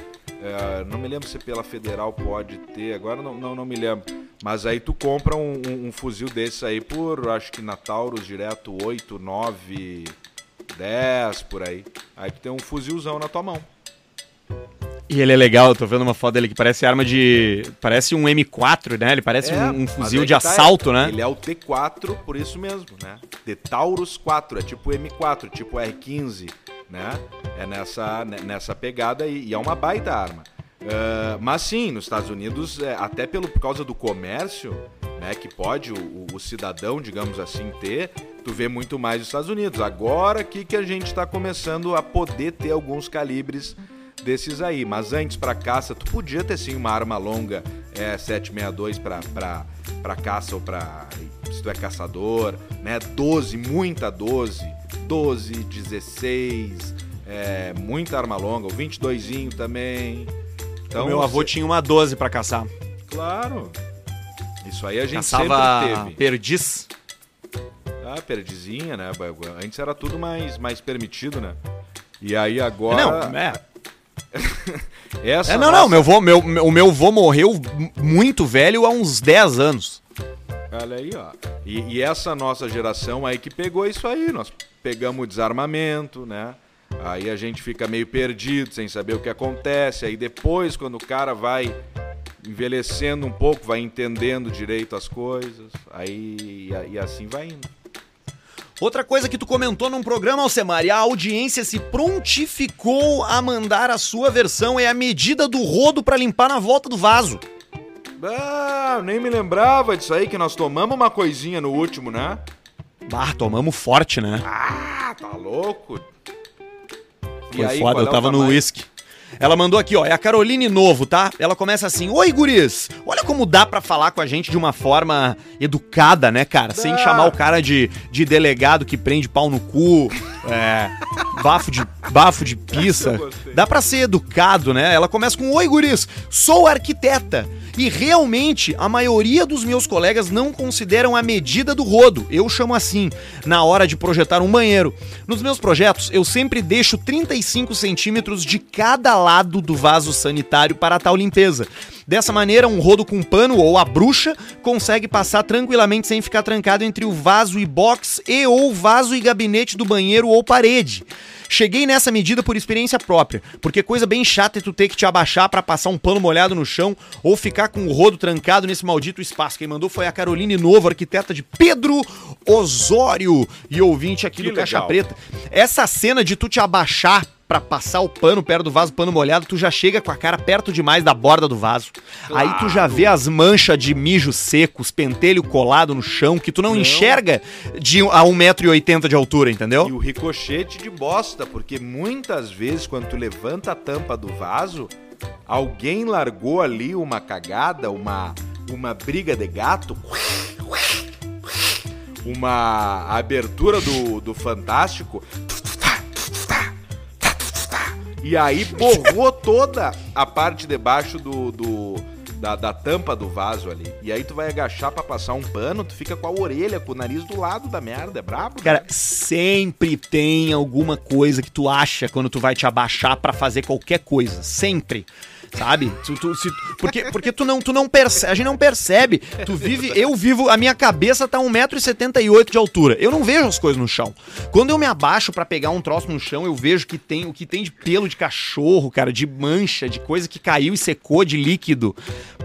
é, não me lembro se pela Federal pode ter, agora não, não, não me lembro. Mas aí tu compra um, um- um fuzil desse aí por, acho que na Taurus direto 8, 9, 10 por aí. Aí tu tem um fuzilzão na tua mão. E ele é legal, eu tô vendo uma foto dele que parece arma de. Parece um M4, né? Ele parece É, um, um fuzil aí de tá, assalto, né? Ele é o T4 por isso mesmo, né? The Taurus 4, é tipo M4, tipo R15, né? É nessa, ne- nessa pegada e, e é uma baita arma. Ah, mas sim, nos Estados Unidos, é, até pelo, por causa do comércio, né, que pode o, o- o cidadão, digamos assim, ter, tu vê muito mais nos Estados Unidos. Agora aqui que a gente está começando a poder ter alguns calibres desses aí. Mas antes, pra caça, tu podia ter sim uma arma longa é, 762 pra, pra, pra caça ou pra. Se tu é caçador, né? 12, muita 12. 12, 16, é, muita arma longa. O 22zinho também. Então, o meu avô cê- tinha uma 12 pra caçar. Claro. Isso aí a gente Caçava sempre teve. perdiz. Ah, perdizinha, né? Antes era tudo mais, mais permitido, né? E aí agora. Não, é. essa É, não, nossa- não, meu vô, meu, meu- o meu vô morreu muito velho há uns 10 anos. Olha aí, ó. E, e essa nossa geração aí que pegou isso aí. Nós pegamos o desarmamento, né? Aí a gente fica meio perdido, sem saber o que acontece. Aí depois, quando o cara vai envelhecendo um pouco, vai entendendo direito as coisas. Aí e, e assim vai indo. Outra coisa que tu comentou num programa, Alcemar, e a audiência se prontificou a mandar a sua versão, é a medida do rodo pra limpar na volta do vaso. Ah, nem me lembrava disso aí, que nós tomamos uma coisinha no último, né? Bah, tomamos forte, né? Ah, tá louco? Foi aí, foda, é eu o tava no tamanho? uísque. Ela mandou aqui, ó, é a Caroline Novo, tá? Ela começa assim: Oi, guris! Olha como dá pra falar com a gente de uma forma educada, né, cara? Sem chamar o cara de, de delegado que prende pau no cu, é, bafo de, bafo de pizza. Dá pra ser educado, né? Ela começa com: Oi, guris! Sou arquiteta E realmente, a maioria dos meus colegas não consideram a medida do rodo, eu chamo assim, na hora de projetar um banheiro. Nos meus projetos, eu sempre deixo 35 centímetros de cada lado do vaso sanitário para tal limpeza. Dessa maneira, um rodo com pano ou a bruxa consegue passar tranquilamente sem ficar trancado entre o vaso e box e ou vaso e gabinete do banheiro ou parede. Cheguei nessa medida por experiência própria, porque coisa bem chata é tu ter que te abaixar para passar um pano molhado no chão ou ficar com o rodo trancado nesse maldito espaço. Quem mandou foi a Caroline Novo, arquiteta de Pedro Osório e ouvinte aqui Que do Caixa legal. Preta. Essa cena de tu te abaixar pra passar o pano perto do vaso, pano molhado, tu já chega com a cara perto demais da borda do vaso. Aí tu já vê as manchas de mijo seco, os pentelho colado no chão, que tu não, Não. enxerga de a 1,80m de altura, entendeu? E o ricochete de bosta, porque muitas vezes quando tu levanta a tampa do vaso, alguém largou ali uma cagada, uma, uma briga de gato, uma abertura do, do Fantástico. E aí borrou toda a parte de baixo do, do- da, da tampa do vaso ali. E aí tu vai agachar pra passar um pano, tu fica com a orelha, com o nariz do lado da merda. É brabo? Cara, sempre tem alguma coisa que tu acha quando tu vai te abaixar pra fazer qualquer coisa. Sempre. Sabe? Tu- tu- se- porque, porque tu não, tu não percebe, a gente não percebe. Tu vive, eu vivo, a minha cabeça tá 1,78m de altura. Eu não vejo as coisas no chão. Quando eu me abaixo pra pegar um troço no chão, eu vejo que tem o que tem de pelo de cachorro, cara, de mancha, de coisa que caiu e secou de líquido.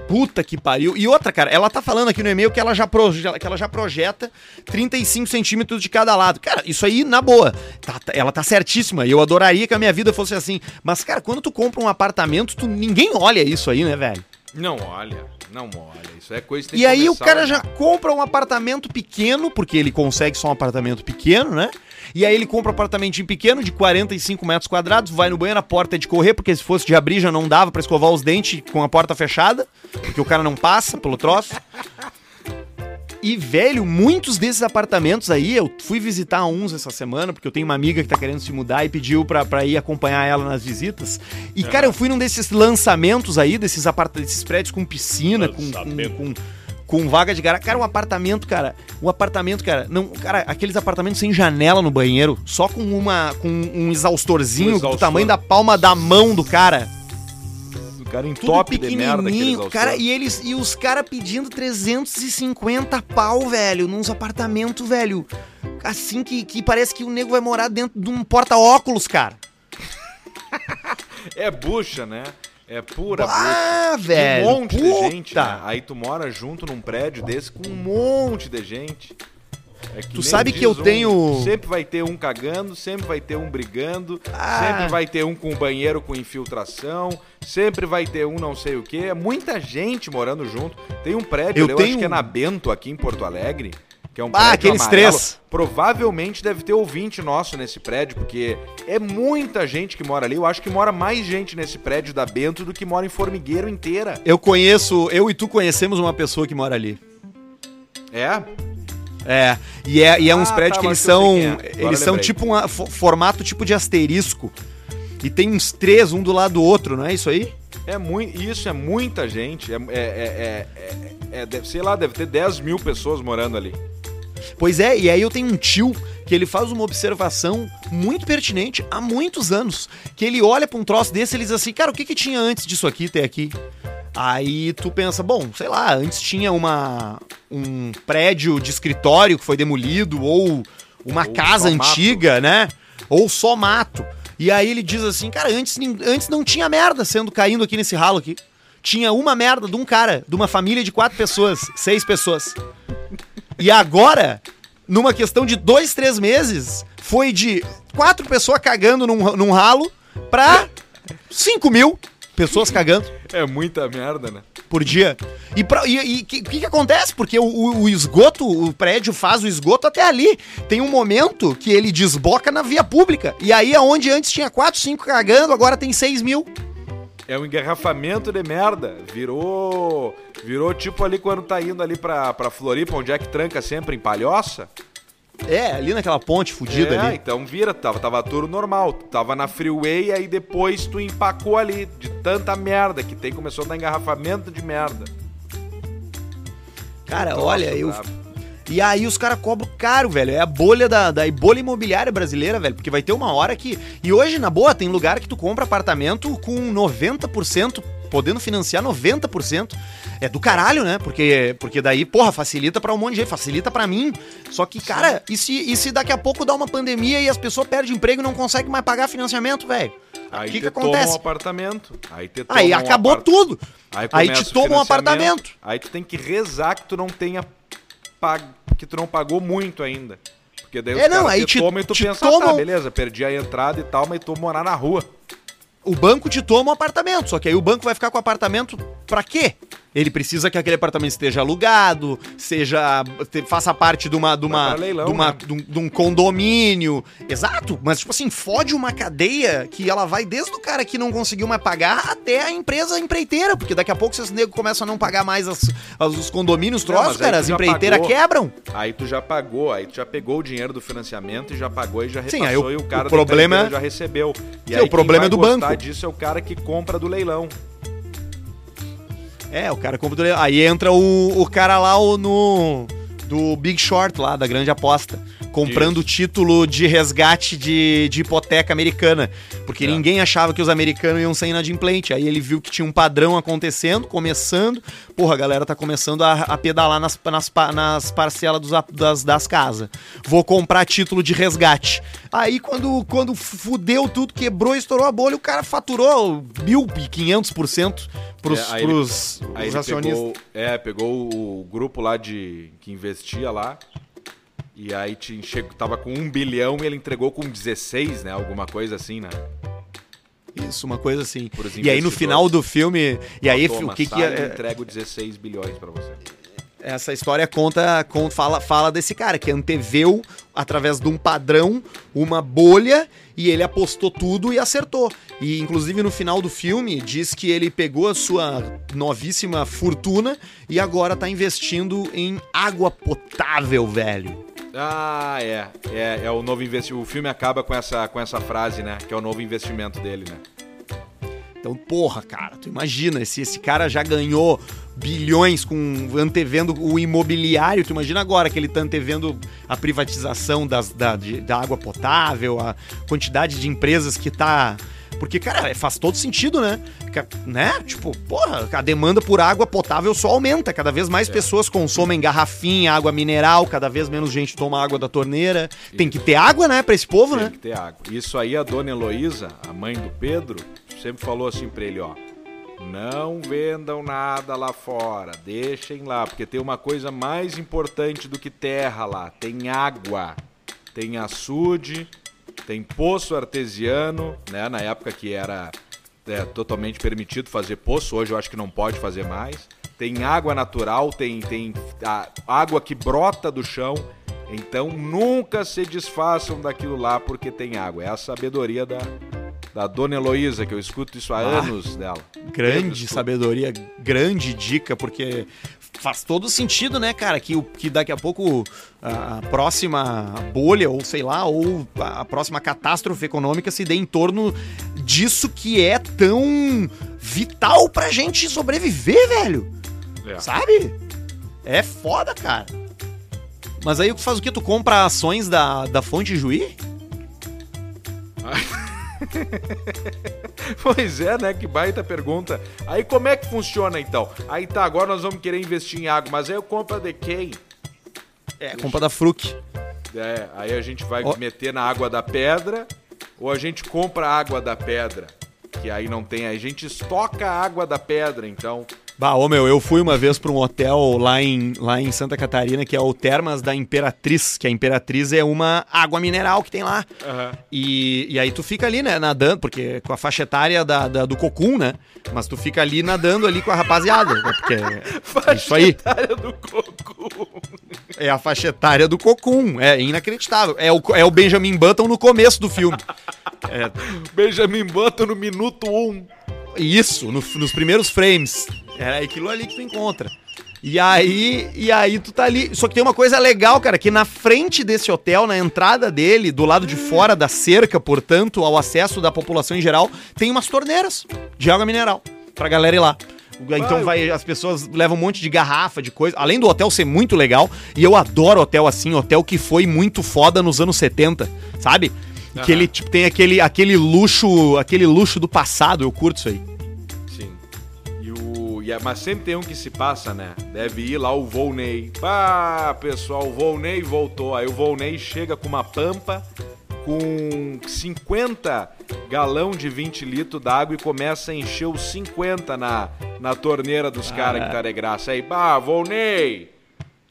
Puta que pariu. E outra, cara, ela tá falando aqui no e-mail que ela já, que ela já projeta 35 centímetros de cada lado. Cara, isso aí, na boa, tá- tá- ela tá certíssima. Eu adoraria que a minha vida fosse assim. Mas, cara, quando tu compra um apartamento, tu, ninguém olha isso aí, né, velho? Não olha, não olha. Isso é coisa que tem E que aí o cara já compra um apartamento pequeno, porque ele consegue só um apartamento pequeno, né? E aí ele compra um apartamentinho pequeno de 45 metros quadrados, vai no banheiro, a porta é de correr, porque se fosse de abrir já não dava pra escovar os dentes com a porta fechada, porque o cara não passa pelo troço. E, velho, muitos desses apartamentos aí, eu fui visitar uns essa semana, porque eu tenho uma amiga que tá querendo se mudar e pediu pra, pra ir acompanhar ela nas visitas. E, cara, eu fui num desses lançamentos aí, desses, apart desses prédios com piscina, com, com, com, com vaga de garagem. Cara, um apartamento, cara, um apartamento, cara, não, cara, aqueles apartamentos sem janela no banheiro, só com uma com um exaustorzinho Um do exaustor. tamanho da palma da mão do cara. Cara em Tudo top de merda cara, e eles e os cara pedindo 350 pau, velho, nos apartamentos, velho. Assim que, que parece que o nego vai morar dentro de um porta-óculos, cara. É bucha, né? É pura bucha. Ah, velho. um monte de puta. gente, né? Aí tu mora junto num prédio desse com um monte de gente. É Tu sabe que um, eu tenho- Sempre vai ter um cagando, sempre vai ter um brigando, Ah. sempre vai ter um com banheiro com infiltração, sempre vai ter um não sei o quê. É muita gente morando junto. Tem um prédio, Eu ali, eu tenho- acho que é na Bento, aqui em Porto Alegre. Que é um Ah, aqueles amarelo. três. Provavelmente deve ter ouvinte nosso nesse prédio, porque é muita gente que mora ali. Eu acho que mora mais gente nesse prédio da Bento do que mora em Formigueiro inteira. Eu conheço, eu e tu conhecemos uma pessoa que mora ali. É? É, e é, e é uns Ah, prédios tá, que eles são. quem é. Eles são tipo um fo- formato tipo de asterisco. E tem uns três, um do lado do outro, não é isso aí? É muito, isso é muita gente. É, é, é, é- é- deve, sei lá, deve ter 10 mil pessoas morando ali. Pois é, e aí eu tenho um tio que ele faz uma observação muito pertinente há muitos anos. Que ele olha pra um troço desse e ele diz assim, cara, o que que tinha antes disso aqui ter aqui? Aí tu pensa, bom, sei lá, antes tinha uma um prédio de escritório que foi demolido ou uma Ou casa só mato. antiga, né? Ou só mato. E aí ele diz assim, cara, antes, antes não tinha merda sendo caindo aqui nesse ralo aqui. Tinha uma merda de um cara, de uma família de quatro pessoas, seis pessoas. E agora, numa questão de dois, três meses, foi de quatro pessoas cagando num, num ralo pra cinco mil pessoas cagando É muita merda, né? por dia. E o e, que, que, que acontece? Porque o, o- o esgoto, o prédio faz o esgoto até ali. Tem um momento que ele desboca na via pública. E aí, aonde antes tinha quatro, cinco cagando, agora tem seis mil. É um engarrafamento de merda. Virou. Virou tipo ali quando tá indo ali pra, pra Floripa, onde é que tranca sempre em palhoça. É, ali naquela ponte fudida é, ali. então vira, tava, tava tudo normal. Tava na freeway, aí depois tu empacou ali, de tanta merda que tem, começou a dar engarrafamento de merda. Cara, olha, eu. brabo. E aí os caras cobram caro, velho. É a bolha da, da bolha imobiliária brasileira, velho. Porque vai ter uma hora que. E hoje, na boa, tem lugar que tu compra apartamento com 90%, podendo financiar 90%. É do caralho, né? Porque, porque daí, porra, facilita pra um monte de gente, facilita pra mim. Só que, cara, e se, e se daqui a pouco dá uma pandemia e as pessoas perdem emprego e não conseguem mais pagar financiamento, velho? Aí O que te que toma um acontece? apartamento. Aí, te Aí toma um acabou apart- tudo. Aí, Aí te toma um apartamento. Aí tu tem que rezar que tu não tenha pag... que tu não pagou muito ainda. Porque daí É, os não, aí te tomam e tu te pensa, ah, tá, beleza, perdi a entrada e tal, mas tu morar na rua. O banco te toma um apartamento, só que aí o banco vai ficar com o apartamento pra quê? Ele precisa que aquele apartamento esteja alugado, seja te- faça parte de uma de uma, leilão, de, uma né? de, um, de um condomínio. Exato, mas tipo assim, fode uma cadeia que ela vai desde o cara que não conseguiu mais pagar até a empresa empreiteira, porque daqui a pouco esses negros começam a não pagar mais as, as- os condomínios, Não, troços, aí cara, as empreiteiras quebram. Aí tu já pagou, aí tu já pegou o dinheiro do financiamento e já pagou e já Sim, repassou aí o- e o cara o problema é- já recebeu. E Sim, aí o problema é do banco. disso é o cara que compra do leilão. É, o cara compra do. Aí entra o, o cara lá o, no. Do Big Short lá, da grande aposta. Comprando o título de resgate de, de hipoteca americana. Porque É. ninguém achava que os americanos iam ser inadimplente. Aí ele viu que tinha um padrão acontecendo, começando. Porra, a galera tá começando a, a pedalar nas, nas, nas parcelas dos, das, das casas. Vou comprar título de resgate. Aí quando, quando fudeu tudo, quebrou, estourou a bolha, o cara faturou 1.500% pros, É, aí ele- pros, Aí os ele acionistas. pegou, é, pegou o grupo lá de que investia lá. E aí te tava com um bilhão e ele entregou com 16, né? Alguma coisa assim, né? Isso, uma coisa assim. E aí no final do filme. E aí Toma, o que que. é- eu entrego 16 bilhões pra você. essa história conta, con- fala, fala desse cara que anteveu, através de um padrão, uma bolha e ele apostou tudo e acertou. E inclusive no final do filme diz que ele pegou a sua novíssima fortuna e agora tá investindo em água potável, velho. Ah, é. É, é o novo investimento. O filme acaba com essa, com essa frase, né? Que é o novo investimento dele, né? Então, porra, cara, tu imagina, se esse cara já ganhou bilhões com antevendo o imobiliário, tu imagina agora que ele tá antevendo a privatização das, da, de- da água potável, a quantidade de empresas que tá. Porque, cara, faz todo sentido, né? Né? Tipo, porra, a demanda por água potável só aumenta. Cada vez mais pessoas consomem garrafinha, água mineral, cada vez menos gente toma água da torneira. Tem que ter água, né, pra esse povo, Tem né? que ter água. Isso aí a dona Heloísa, a mãe do Pedro, sempre falou assim pra ele, ó. Não vendam nada lá fora, deixem lá, porque tem uma coisa mais importante do que terra lá, tem água. Tem açude, tem poço artesiano, né, na época que era é, totalmente permitido fazer poço, hoje eu acho que não pode fazer mais. Tem água natural, tem, tem água que brota do chão. Então nunca se desfaçam daquilo lá porque tem água. É a sabedoria da, da dona Heloísa, que eu escuto isso há Ah, anos dela. Grande sabedoria, grande dica, porque faz todo sentido, né, cara? Que, o- que daqui a pouco a, próxima bolha, ou sei lá, ou a, próxima catástrofe econômica se dê em torno disso que é tão vital pra gente sobreviver, velho. É. Sabe? É foda, cara. Mas aí tu faz o que? Tu compra ações da, da Fonte Juí? Pois é, né? Que baita pergunta. Aí como é que funciona então? Aí tá, agora nós vamos querer investir em água, mas aí eu compro de quem? É, compra da Fruc. É, aí a gente vai Ó. meter na água da pedra, ou a gente compra a água da pedra, que aí não tem, aí a gente estoca a água da pedra, então. Bah, ô meu, eu fui uma vez pra um hotel lá em, lá em Santa Catarina, que é o Termas da Imperatriz, que a Imperatriz é uma água mineral que tem lá. E, e aí tu fica ali, né, nadando, porque com a faixa etária da, da- do Cocum, né? Mas tu fica ali nadando ali com a rapaziada, né? Porque é isso aí. Área do coco. É a faixa etária do Cocum, é inacreditável. É o, é o Benjamin Button no começo do filme. É, Benjamin Button no minuto 1. Um. Isso, no- nos primeiros frames. Era aquilo ali que tu encontra. E aí, e aí tu tá ali. Só que tem uma coisa legal, cara, que na frente desse hotel, na entrada dele, do lado de fora da cerca, portanto, ao acesso da população em geral, tem umas torneiras de água mineral pra galera ir lá. Então vai, as pessoas levam um monte de garrafa, de coisa. Além do hotel ser muito legal, e eu adoro hotel assim, hotel que foi muito foda nos anos 70, sabe? Que ele tipo, tem aquele, aquele luxo, aquele luxo do passado, eu curto isso aí. Sim. E o, e é- mas sempre tem um que se passa, né? Deve ir lá o Volney. Pá, pessoal, o Volney voltou. Aí o Volney chega com uma pampa com 50 galão de 20 litros d'água e começa a encher os 50 na, na torneira dos caras que tá de graça. Aí, pá, Volney!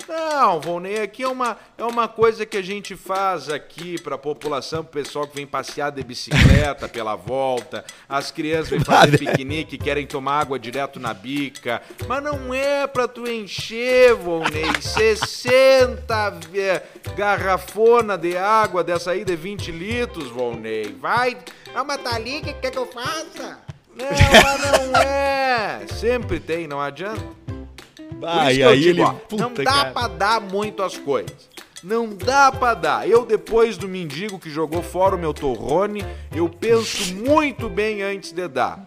Não, Volney, aqui é uma, é uma coisa que a gente faz aqui pra população, pro pessoal que vem passear de bicicleta pela volta, as crianças vêm fazer piquenique, querem tomar água direto na bica, mas não é pra tu encher, Volney, 60 é, garrafona de água dessa aí de 20 litros, Volney, vai... Ah, mas tá ali, o que quer que eu faça? Não, mas não é, sempre tem, não adianta. Por Ah, e aí digo, ele. ó, Puta, não dá cara. pra dar muito as coisas. Não dá pra dar. Eu, depois do mendigo que jogou fora o meu torrone, eu penso muito bem antes de dar.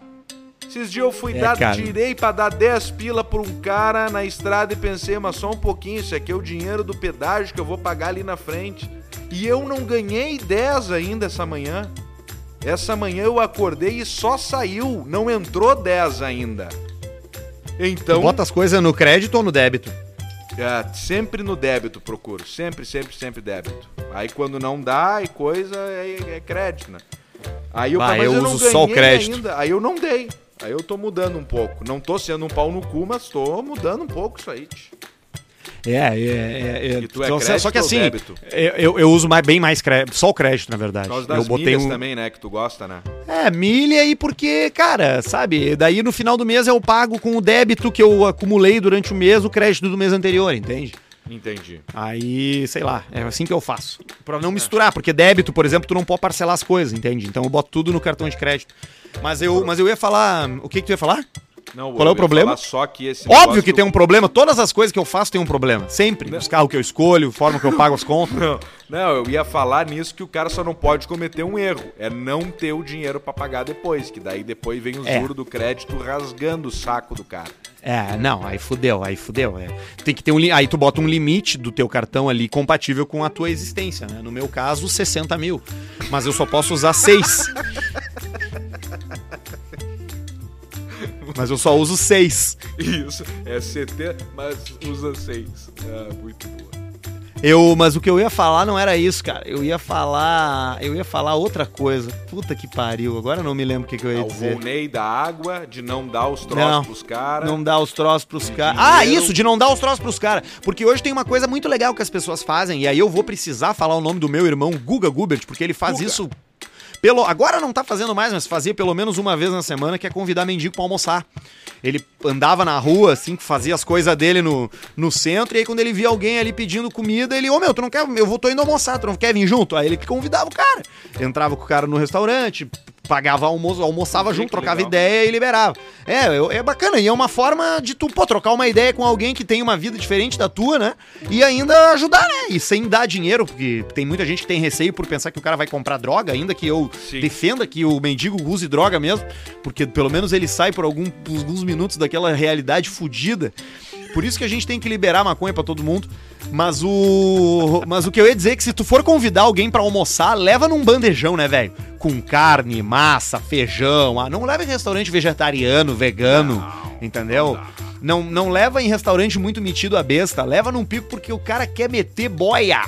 Esses dias eu fui É, dar, cara. tirei pra dar 10 pila pra um cara na estrada e pensei, mas só um pouquinho, isso aqui é o dinheiro do pedágio que eu vou pagar ali na frente. E eu não ganhei 10 ainda essa manhã. Essa manhã eu acordei e só saiu, não entrou 10 ainda. Tu Então, bota as coisas no crédito ou no débito? é, sempre no débito procuro. Sempre, sempre, sempre débito. Aí quando não dá e coisa, é, é crédito, né? Aí eu, Bah, eu não uso só o crédito. Ainda. Aí eu não dei. Aí eu tô mudando um pouco. Não tô sendo um pau no cu, mas tô mudando um pouco isso aí. tch. É, é, é. é. E tu é Só- crédito só que assim, débito? eu, eu, eu uso mais, bem mais crédito, só o crédito, na verdade. Por causa eu das botei milhas um. também, né? Que tu gosta, né? É, milha e porque, cara, sabe? Daí no final do mês eu pago com o débito que eu acumulei durante o mês o crédito do mês anterior, entende? Entendi. Aí, sei lá, é assim que eu faço. Pra não misturar, porque débito, por exemplo, tu não pode parcelar as coisas, entende? Então eu boto tudo no cartão de crédito. Mas eu, mas eu ia falar. O que, que tu ia falar? Não, Qual é o problema? Só que esse Óbvio que do- tem um problema. Todas as coisas que eu faço tem um problema. Sempre. Os carros que eu escolho, a forma que eu pago as contas. Não, não, eu ia falar nisso que o cara só não pode cometer um erro. É não ter o dinheiro pra pagar depois, que daí depois vem os É. juros do crédito rasgando o saco do cara. É, não, aí fudeu, aí fudeu. É. Tem que ter um Aí tu bota um limite do teu cartão ali compatível com a tua existência, né? No meu caso, 60 mil. Mas eu só posso usar 6. Mas eu só uso 6. Isso, é CT, mas usa 6. Ah, muito boa. Eu, mas o que eu ia falar não era isso, cara. Eu ia falar. Eu ia falar outra coisa. Puta que pariu. Agora eu não me lembro o que, que eu ia Ah, o dizer. Volney da água, de não dar os troços Não, pros caras. Não dá os troços pros caras. Ah, isso, de não dar os troços pros caras. Porque hoje tem uma coisa muito legal que as pessoas fazem, e aí eu vou precisar falar o nome do meu irmão, Guga Gubert, porque ele faz Guga. isso. Pelo, agora não tá fazendo mais, mas fazia pelo menos uma vez na semana, que é convidar mendigo pra almoçar. Ele andava na rua, assim, fazia as coisas dele no, no centro, e aí quando ele via alguém ali pedindo comida, ele, ô meu, tu não quer, eu vou, tô indo almoçar, tu não quer vir junto? Aí ele convidava o cara. Entrava com o cara no restaurante, pagava almoço, almoçava junto, trocava legal. ideia e liberava. É, é bacana, e é uma forma de tu, pô, trocar uma ideia com alguém que tem uma vida diferente da tua, né? E ainda ajudar, né? E sem dar dinheiro, porque tem muita gente que tem receio por pensar que o cara vai comprar droga, ainda que eu Sim. defenda que o mendigo use droga mesmo, porque pelo menos ele sai por algum- por alguns minutos daquela realidade fodida. Por isso que a gente tem que liberar maconha pra todo mundo. Mas o. Mas o que eu ia dizer é que se tu for convidar alguém pra almoçar, leva num bandejão, né, velho? Com carne, massa, feijão. Ah, não leva em restaurante vegetariano, vegano, entendeu? Não, não leva em restaurante muito metido a besta. Leva num pico porque o cara quer meter boia.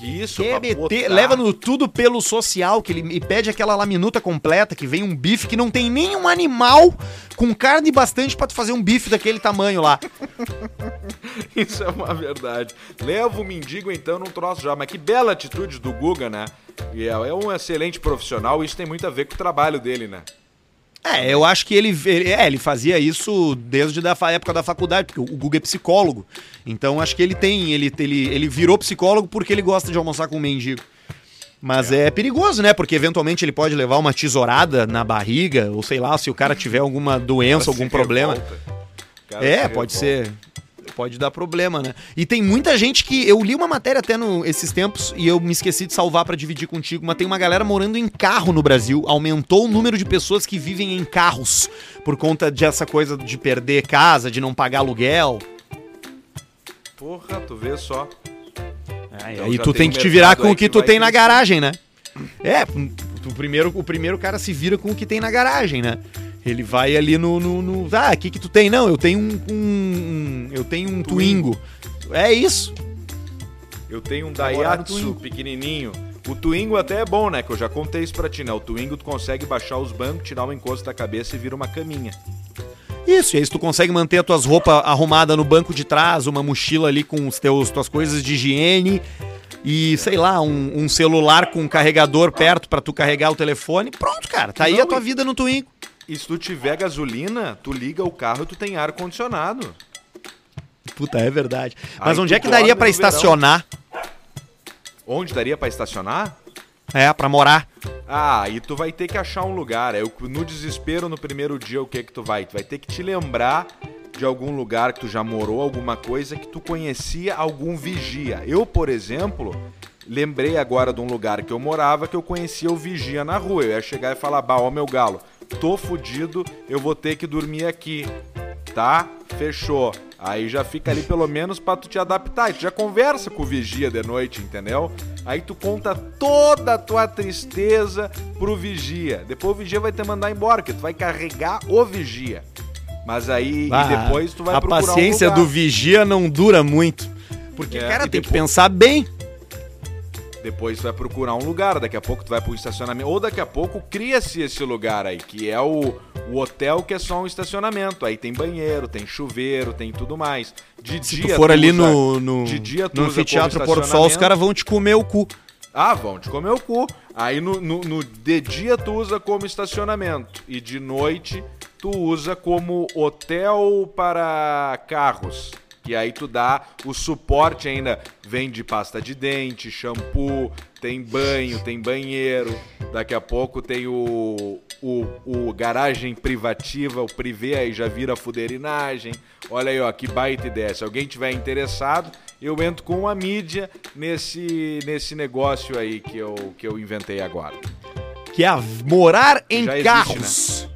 Isso, Quer meter, leva no tudo pelo social, que ele me pede aquela laminuta completa, que vem um bife que não tem nenhum animal com carne bastante pra tu fazer um bife daquele tamanho lá. Isso é uma verdade. Leva o mendigo então num troço já. Mas que bela atitude do Guga, né? E é, é um excelente profissional, isso tem muito a ver com o trabalho dele, né? É, eu acho que ele, ele- é, ele fazia isso desde fa- época da faculdade, porque o Guga é psicólogo. Então acho que ele tem, ele, ele, ele virou psicólogo porque ele gosta de almoçar com um mendigo. Mas é. perigoso, né? Porque eventualmente ele pode levar uma tesourada na barriga, ou sei lá, se o cara tiver alguma doença, algum problema. É, pode ser. pode dar problema, né? E tem muita gente que. Eu li uma matéria até no, esses tempos e eu me esqueci de salvar pra dividir contigo, mas tem uma galera morando em carro no Brasil. Aumentou o número de pessoas que vivem em carros por conta dessa coisa de perder casa, de não pagar aluguel. Porra, tu vê só. Então aí já tu tem tem um que te virar com o que que tu tem na garagem, né? É, o primeiro, o primeiro cara se vira com o que tem na garagem, né? Ele vai ali no. no, no- ah, o que que tu tem? Não, eu tenho um. um- um- eu tenho um Twingo. É isso. Eu tenho um Daihatsu Twingo. pequenininho. O Twingo até é bom, né? Que eu já contei isso pra ti, né? O Twingo tu consegue baixar os bancos, tirar o encosto da cabeça e vira uma caminha. Isso, e aí se tu consegue manter as tuas roupas arrumadas no banco de trás, uma mochila ali com os teus tuas coisas de higiene e, sei lá, um, um celular com um carregador perto pra tu carregar o telefone, pronto, cara. Tá aí Não, a tua e- vida no Twingo. E se tu tiver gasolina, tu liga o carro e tu tem ar-condicionado. Puta, é verdade. Mas onde é que daria pra no verão. estacionar? Onde daria pra estacionar? É, pra morar. Ah, aí tu vai ter que achar um lugar. É, no desespero, no primeiro dia, o que que tu vai? Tu vai ter que te lembrar de algum lugar que tu já morou, alguma coisa que tu conhecia algum vigia. Eu, por exemplo, lembrei agora de um lugar que eu morava que eu conhecia o vigia na rua. Eu ia chegar e falar, bah, ó meu galo, tô fudido, eu vou ter que dormir aqui. Tá? Fechou. Aí já fica ali pelo menos pra tu te adaptar. E tu já conversa com o vigia de noite, entendeu? Aí tu conta toda a tua tristeza pro vigia. Depois o vigia vai te mandar embora, que tu vai carregar o vigia. Mas aí Ah, depois tu vai a procurar paciência um do vigia não dura muito. Porque, É, cara, tem que depois- pensar bem. Depois tu vai procurar um lugar, daqui a pouco tu vai pro estacionamento. Ou daqui a pouco cria-se esse lugar aí, que é o, o hotel que é só um estacionamento. Aí tem banheiro, tem chuveiro, tem tudo mais. De Se dia tu for ali usa- no, no, de dia tu no anfiteatro do Sol, os caras vão te comer o cu. Ah, vão te comer o cu. Aí no, no, no- de dia tu usa como estacionamento. E de noite tu usa como hotel para carros. Que aí tu dá o suporte ainda. Vende pasta de dente, shampoo, tem banho, tem banheiro. Daqui a pouco tem o, o, o garagem privativa, o privê, aí já vira fuderinagem. Olha aí, ó, que baita ideia. Se alguém tiver interessado, eu entro com a mídia nesse, nesse negócio aí que eu, que eu inventei agora. Que é morar em Já existe, carros.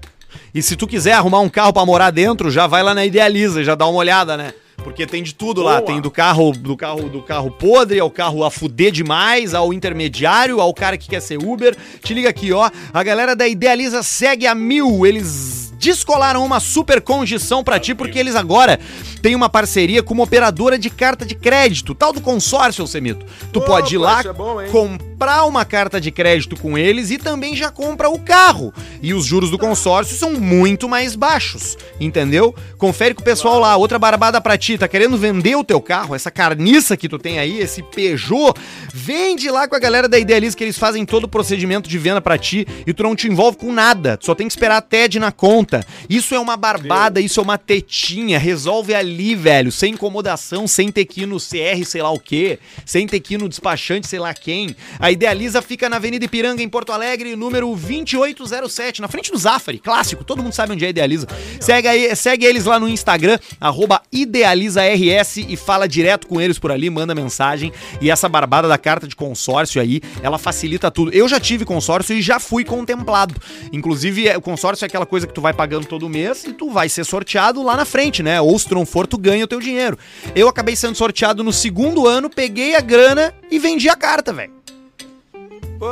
E se tu quiser arrumar um carro pra morar dentro, já vai lá na Idealiza, já dá uma olhada, né? Porque tem de tudo lá, Boa. tem do carro, do carro, do carro podre, ao carro a fuder demais, ao intermediário, ao cara que quer ser Uber. Te liga aqui, ó. A galera da Idealiza segue a mil. Eles descolaram uma super condição pra ti, porque eles agora têm uma parceria com uma operadora de carta de crédito, tal do consórcio, Semito. Tu Opa, pode ir lá, é bom, comprar uma carta de crédito com eles e também já compra o carro. E os juros do consórcio são muito mais baixos, entendeu? Confere com o pessoal lá. Outra barbada pra ti, tá querendo vender o teu carro, essa carniça que tu tem aí, esse Peugeot, vende lá com a galera da Idealiza que eles fazem todo o procedimento de venda pra ti e tu não te envolve com nada. Tu só tem que esperar a TED na conta. Isso é uma barbada, isso é uma tetinha. Resolve ali, velho, sem incomodação, sem ter que ir no CR, sei lá o quê, sem ter que ir no despachante, sei lá quem. A Idealiza fica na Avenida Ipiranga, em Porto Alegre, número 2807, na frente do Zafari, clássico, todo mundo sabe onde é a Idealiza. Segue, aí, segue eles lá no Instagram, arroba IdealizaRS e fala direto com eles por ali, manda mensagem. E essa barbada da carta de consórcio aí, ela facilita tudo. Eu já tive consórcio e já fui contemplado. Inclusive, é- o consórcio é aquela coisa que tu vai pagando todo mês e tu vai ser sorteado lá na frente, né? Ou se tu não for, tu ganha o teu dinheiro. Eu acabei sendo sorteado no segundo ano, peguei a grana e vendi a carta, velho. Pô,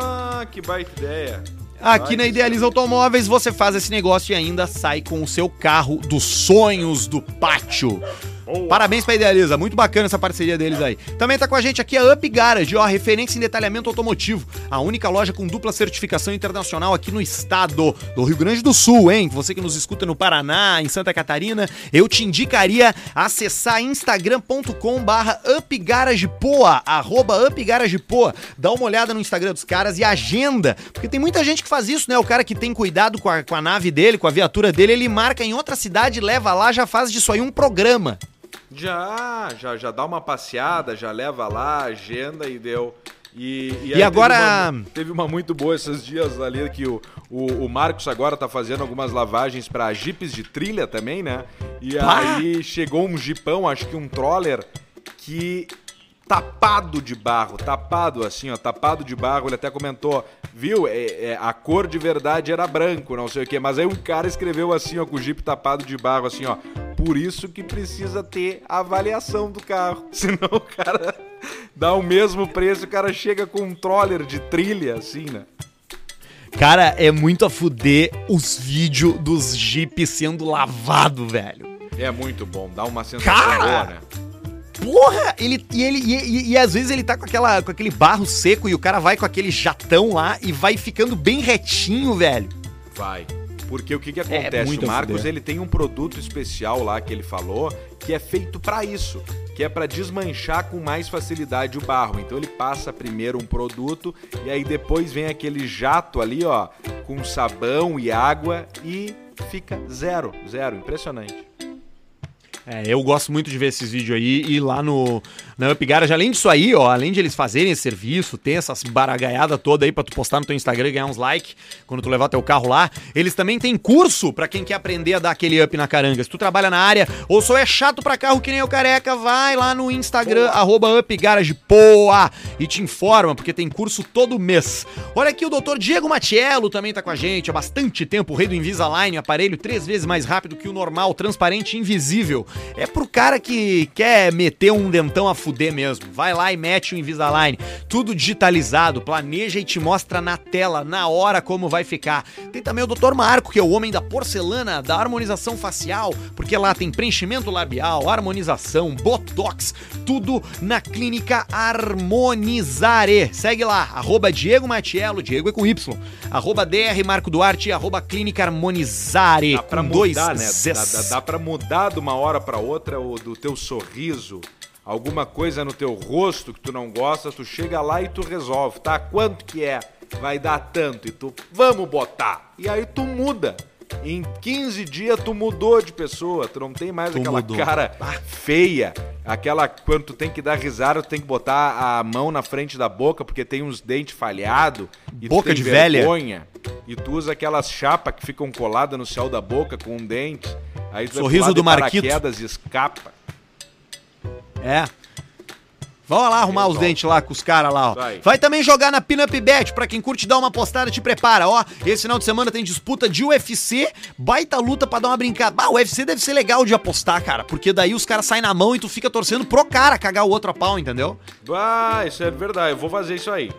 que baita ideia. Aqui na Idealiza Automóveis você faz esse negócio e ainda sai com o seu carro dos sonhos do pátio. Parabéns pra Idealiza, muito bacana essa parceria deles aí. Também tá com a gente aqui a Up Garage, ó, referência em detalhamento automotivo. A única loja com dupla certificação internacional aqui no estado do Rio Grande do Sul, hein? Você que nos escuta no Paraná, em Santa Catarina, eu te indicaria acessar instagram.com barra upgaragepoa, arroba upgaragepoa. Dá uma olhada no Instagram dos caras e agenda, porque tem muita gente que faz isso, né? O cara que tem cuidado com a, com a nave dele, com a viatura dele, ele marca em outra cidade, leva lá, já faz disso aí um programa. Já, já, já dá uma passeada, já leva lá, agenda e deu. E, E aí agora- Teve uma, teve uma muito boa esses dias ali que o, o, o Marcos agora tá fazendo algumas lavagens pra jipes de trilha também, né? E Pá! aí chegou um jipão, acho que um troller, que tapado de barro, tapado assim, ó, tapado de barro. Ele até comentou, viu? É, é, a cor de verdade era branco, não sei o quê. Mas aí um cara escreveu assim, ó, com o jipe tapado de barro, assim, ó. Por isso que precisa ter avaliação do carro. Senão o cara dá o mesmo preço, o cara chega com um troller de trilha, assim, né? Cara, é muito a fuder os vídeos dos Jeep sendo lavado, velho. É muito bom, dá uma sensação Cara! boa, né? Porra! Ele, e, ele, e, e- e às vezes ele tá com, aquela, com aquele barro seco e o cara vai com aquele jatão lá e vai ficando bem retinho, velho. Vai. Porque o que, que acontece? muito o Marcos ele tem um produto especial lá que ele falou que é feito pra isso, que é pra desmanchar com mais facilidade o barro. Então ele passa primeiro um produto e aí depois vem aquele jato ali, ó, com sabão e água e fica zero, zero, impressionante. É, eu gosto muito de ver esses vídeos aí e lá no na Up Garage, além disso aí, ó, além de eles fazerem esse serviço, ter essas baragaiadas toda aí pra tu postar no teu Instagram e ganhar uns likes quando tu levar teu carro lá, eles também têm curso pra quem quer aprender a dar aquele up na caranga. Se tu trabalha na área ou só é chato pra carro que nem o careca, vai lá no Instagram, arroba Up Garage Poa e te informa, porque tem curso todo mês. Olha aqui, o doutor Diego Matiello também tá com a gente há bastante tempo, o rei do Invisalign, aparelho três vezes mais rápido que o normal, transparente e invisível. É pro cara que quer meter um dentão a fuder mesmo. Vai lá e mete o Invisalign. Tudo digitalizado, planeja e te mostra na tela, na hora como vai ficar. Tem também o Dr. Marco, que é o homem da porcelana, da harmonização facial, porque lá tem preenchimento labial, harmonização, botox, tudo na clínica Harmonizare. Segue lá, arroba Diego Matiello, Diego é com Y, arroba DR Marco Duarte, arroba clínica Harmonizare, Dá pra com dois mudar, né? Zs. Dá, dá, dá pra mudar de uma hora pra outra o do teu sorriso, alguma coisa no teu rosto que tu não gosta, tu chega lá e tu resolve, tá? Quanto que é? Vai dar tanto e tu, vamos botar. E aí tu muda. Em 15 dias tu mudou de pessoa, tu não tem mais Tu aquela mudou. cara feia, aquela quando tu tem que dar risada, tu tem que botar a mão na frente da boca porque tem uns dentes falhados e tu Boca de velha. vergonha, e tu usa aquelas chapas que ficam coladas no céu da boca com um dente. Aí Sorriso do Marquito. paraquedas escapa. É. Vamos lá arrumar os dentes lá com os caras lá, ó. Vai. Vai também jogar na Pinup Bet, pra quem curte dar uma postada, te prepara, ó. Esse final de semana tem disputa de UFC, baita luta pra dar uma brincada. Bah, o UFC deve ser legal de apostar, cara, porque daí os caras saem na mão e tu fica torcendo pro cara cagar o outro a pau, entendeu? Ah, isso é verdade, eu vou fazer isso aí.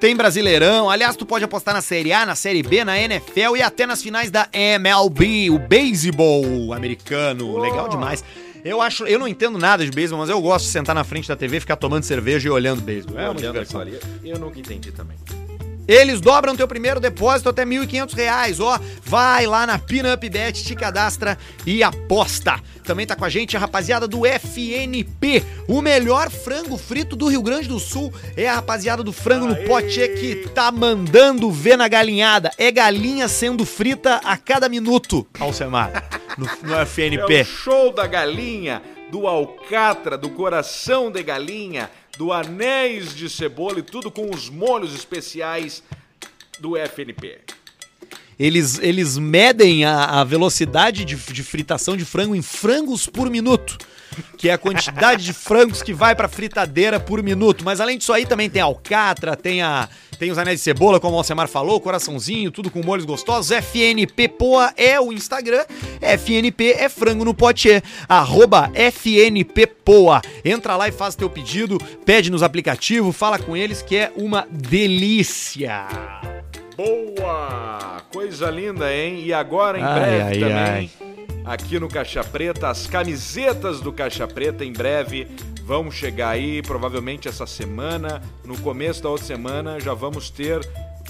Tem Brasileirão, aliás, tu pode apostar na Série A, na Série B, na NFL e até nas finais da MLB, o beisebol americano. Legal demais. Eu acho, eu não entendo nada de beisebol, mas eu gosto de sentar na frente da TV, ficar tomando cerveja e olhando beisebol. É uma diversão. eu nunca entendi também. Eles dobram teu primeiro depósito até 1.500 reais, ó. Vai lá na Pinup Bet, te cadastra e aposta. Também tá com a gente a rapaziada do FNP. O melhor frango frito do Rio Grande do Sul é a rapaziada do Frango no Pote que tá mandando ver na galinhada. É galinha sendo frita a cada minuto, Alcemar, no, no É FNP. o show da galinha, do alcatra, do coração de galinha, do anéis de cebola e tudo com os molhos especiais do FNP. Eles, eles medem a, a velocidade de, de fritação de frango em frangos por minuto. Que é a quantidade de frangos que vai pra fritadeira por minuto. Mas além disso aí também tem a alcatra, tem, a, tem os anéis de cebola, como o Alcemar falou, coraçãozinho, tudo com molhos gostosos. FNP Poa é o Instagram. FNP é frango no pote. Arroba FNP Poa. Entra lá e faz teu pedido, pede nos aplicativos, fala com eles que é uma delícia. Boa! Coisa linda, hein? E agora, em Ai, breve ai, também, aqui no Caixa Preta, as camisetas do Caixa Preta, em breve, vão chegar aí, provavelmente essa semana. No começo da outra semana, já vamos ter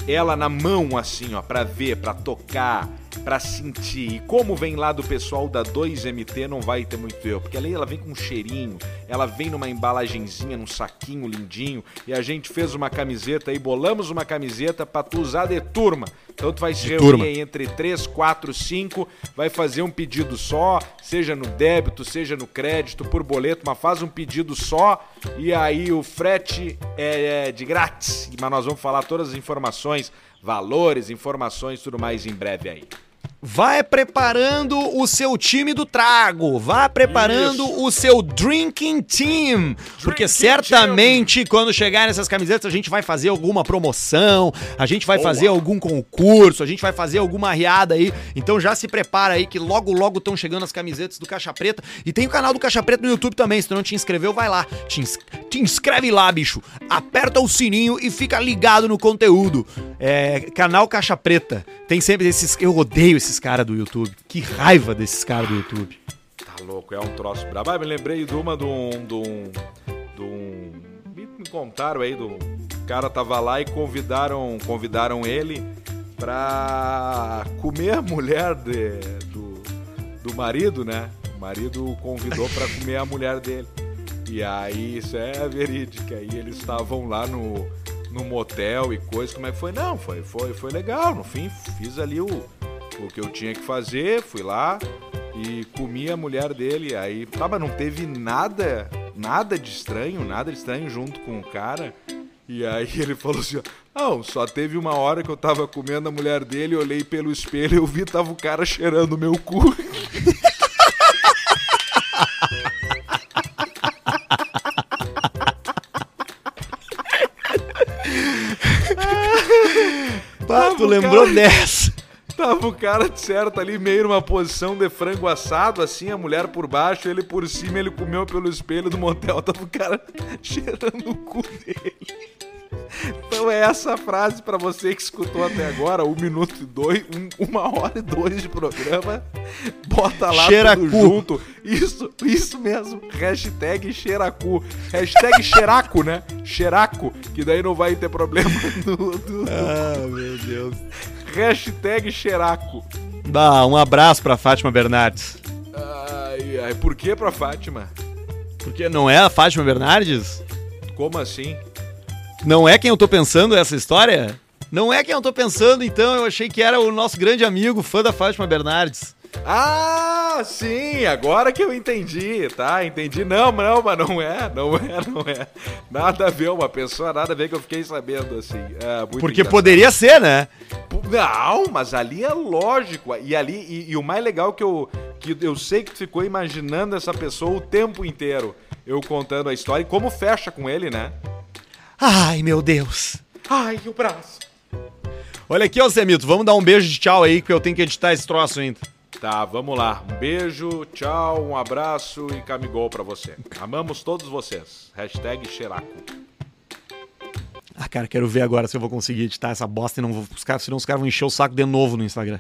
ela na mão, assim, ó, pra ver, pra tocar, pra sentir. E como vem lá do pessoal da 2MT, não vai ter muito eu, porque ali ela vem com um cheirinho, ela vem numa embalagenzinha, num saquinho lindinho, e a gente fez uma camiseta aí, bolamos uma camiseta pra tu usar de turma. Então tu vai se De reunir turma. aí entre 3, 4, 5, vai fazer um pedido só, seja no débito, seja no crédito, por boleto, mas faz um pedido só e aí o frete é, é de grátis. Mas nós vamos falar todas as informações, valores, informações, tudo mais em breve aí. Vai preparando o seu time do trago, vá preparando Isso. o seu drinking team, porque Drinking certamente quando chegar nessas camisetas a gente vai fazer alguma promoção, a gente vai Boa. fazer algum concurso, a gente vai fazer alguma riada aí. Então já se prepara aí que logo logo estão chegando as camisetas do Caixa Preta e tem o canal do Caixa Preta no YouTube também. Se tu não te inscreveu, vai lá, te, ins- te inscreve lá, bicho. Aperta o sininho e fica ligado no conteúdo. É, canal Caixa Preta. Tem sempre esses. Eu odeio esses caras do YouTube. Que raiva desses caras do YouTube. Tá louco, é um troço brabo. Ah, me lembrei de uma de um. De um, de um me, contaram aí do. O cara tava lá e convidaram, convidaram ele pra comer a mulher de- do, do marido, né? O marido convidou pra comer a mulher dele. E aí, isso é verídico. Aí eles estavam lá no, no motel e coisa. Como é que foi? Não, foi, foi, foi legal. No fim, fiz ali o, o que eu tinha que fazer. Fui lá e comi a mulher dele. Aí, tá, mas não teve nada, nada de estranho, nada de estranho junto com o cara. E aí ele falou assim, ó, não, só teve uma hora que eu tava comendo a mulher dele, olhei pelo espelho e eu vi tava o cara cheirando o meu cu. Pá, tu lembrou cara- dessa? Tava o cara de certo ali, meio numa posição de frango assado, assim, a mulher por baixo, ele por cima, ele comeu pelo espelho do motel, tava o cara cheirando o cu dele. Então é essa frase pra você que escutou até agora, um minuto e dois, um- uma hora e dois de programa. Bota lá Cheira tudo cu. junto. Isso, isso mesmo. Hashtag cheiracu. Hashtag cheiraco, né? Cheiraco, que daí não vai ter problema do- do- Ah, meu Deus. Hashtag cheiraco. Dá um abraço pra Fátima Bernardes. Ai, ai, por que pra Fátima? Porque não é a Fátima Bernardes? Como assim? Não é quem eu tô pensando essa história? Não é quem eu tô pensando, então eu achei que era o nosso grande amigo, fã da Fátima Bernardes. Ah, sim, agora que eu entendi, tá? Entendi. Não, não, mas não é, não é, não é. Nada a ver, uma pessoa, nada a ver que eu fiquei sabendo, assim. É, Porque engraçado. poderia ser, né? Não, mas ali é lógico. E ali, e, e o mais legal que eu, que eu sei que tu ficou imaginando essa pessoa o tempo inteiro. Eu contando a história e como fecha com ele, né? Ai, meu Deus. Ai, o braço. Olha aqui, ó, Semito, vamos dar um beijo de tchau aí, que eu tenho que editar esse troço ainda. Tá, vamos lá. Um beijo, tchau, um abraço e camigol pra você. Amamos todos vocês. Hashtag Xeraco. Ah, cara, quero ver agora se eu vou conseguir editar essa bosta e não vou. Caras, senão os caras vão encher o saco de novo no Instagram.